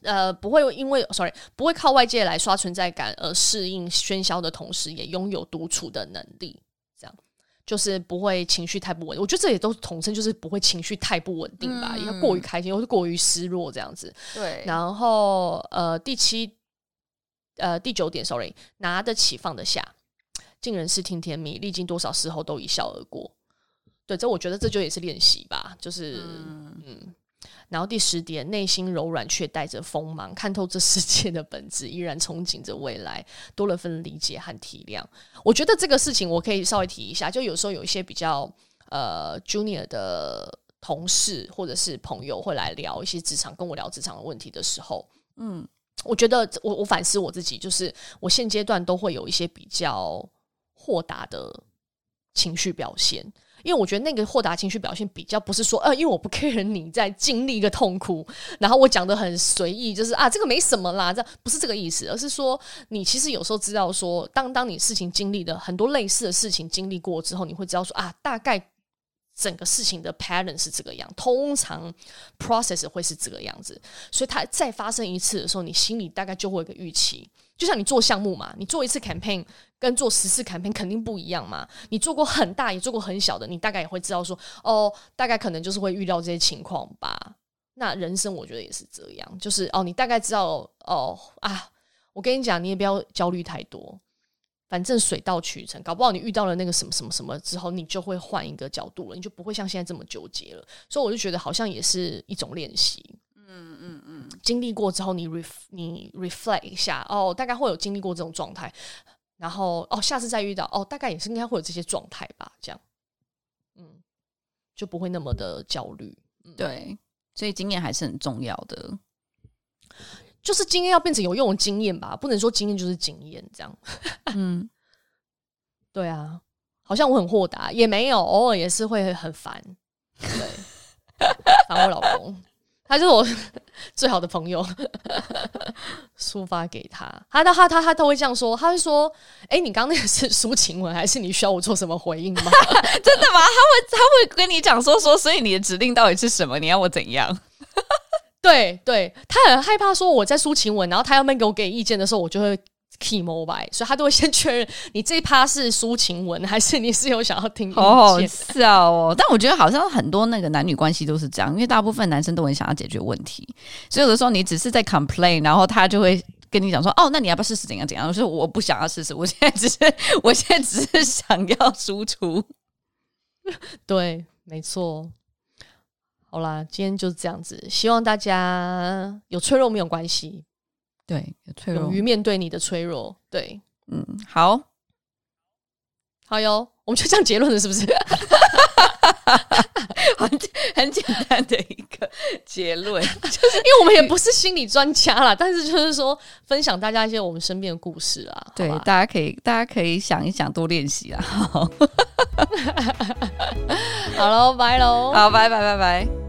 呃，不会因为 sorry，不会靠外界来刷存在感而适应喧嚣的同时，也拥有独处的能力。就是不会情绪太不稳，我觉得这也都统称就是不会情绪太不稳定吧，因为、嗯、过于开心或是过于失落这样子。对，然后呃第七呃第九点，sorry，拿得起放得下，尽人事听天命，历经多少时候都一笑而过。对，这我觉得这就也是练习吧，就是嗯。嗯然后第十点，内心柔软却带着锋芒，看透这世界的本质，依然憧憬着未来，多了份理解和体谅。我觉得这个事情我可以稍微提一下，就有时候有一些比较呃 junior 的同事或者是朋友会来聊一些职场，跟我聊职场的问题的时候，嗯，我觉得我我反思我自己，就是我现阶段都会有一些比较豁达的情绪表现。因为我觉得那个豁达情绪表现比较不是说，呃，因为我不 care 你在经历一个痛苦，然后我讲得很随意，就是啊，这个没什么啦，这不是这个意思，而是说你其实有时候知道说，当当你事情经历的很多类似的事情经历过之后，你会知道说啊，大概整个事情的 pattern 是这个样，通常 process 会是这个样子，所以它再发生一次的时候，你心里大概就会有个预期。就像你做项目嘛，你做一次 campaign 跟做十次 campaign 肯定不一样嘛。你做过很大也做过很小的，你大概也会知道说，哦，大概可能就是会遇到这些情况吧。那人生我觉得也是这样，就是哦，你大概知道哦啊，我跟你讲，你也不要焦虑太多，反正水到渠成，搞不好你遇到了那个什么什么什么之后，你就会换一个角度了，你就不会像现在这么纠结了。所以我就觉得好像也是一种练习。嗯嗯嗯，经历过之后你，你 ref 你 reflect 一下，哦，大概会有经历过这种状态，然后哦，下次再遇到，哦，大概也是应该会有这些状态吧，这样，嗯，就不会那么的焦虑。对，所以经验还是很重要的。就是经验要变成有用的经验吧，不能说经验就是经验这样。嗯，对啊，好像我很豁达，也没有，偶尔也是会很烦。对，烦我老公，他就是我 最好的朋友，抒发给他，他他他他他都会这样说，他会说：“哎、欸，你刚刚那个是抒情文，还是你需要我做什么回应吗？” 真的吗？他会他会跟你讲说说，所以你的指令到底是什么？你要我怎样？对对，他很害怕说我在抒情文，然后他要没给我给意见的时候，我就会 key mobile，所以他都会先确认你这一趴是抒情文，还是你是有想要听。好好笑哦！但我觉得好像很多那个男女关系都是这样，因为大部分男生都很想要解决问题，所以有的时候你只是在 complain，然后他就会跟你讲说：“哦，那你要不要试试怎样怎样？”我说：“我不想要试试，我现在只是我现在只是想要输出。”对，没错。好啦，今天就是这样子。希望大家有脆弱没有关系，对，脆弱，勇于面对你的脆弱。对，嗯，好，好哟，我们就这样结论了，是不是？很很简单的一个结论，就是因为我们也不是心理专家啦，但是就是说分享大家一些我们身边的故事啊。对，大家可以大家可以想一想，多练习啊。好。好喽，拜喽，好，拜拜拜拜。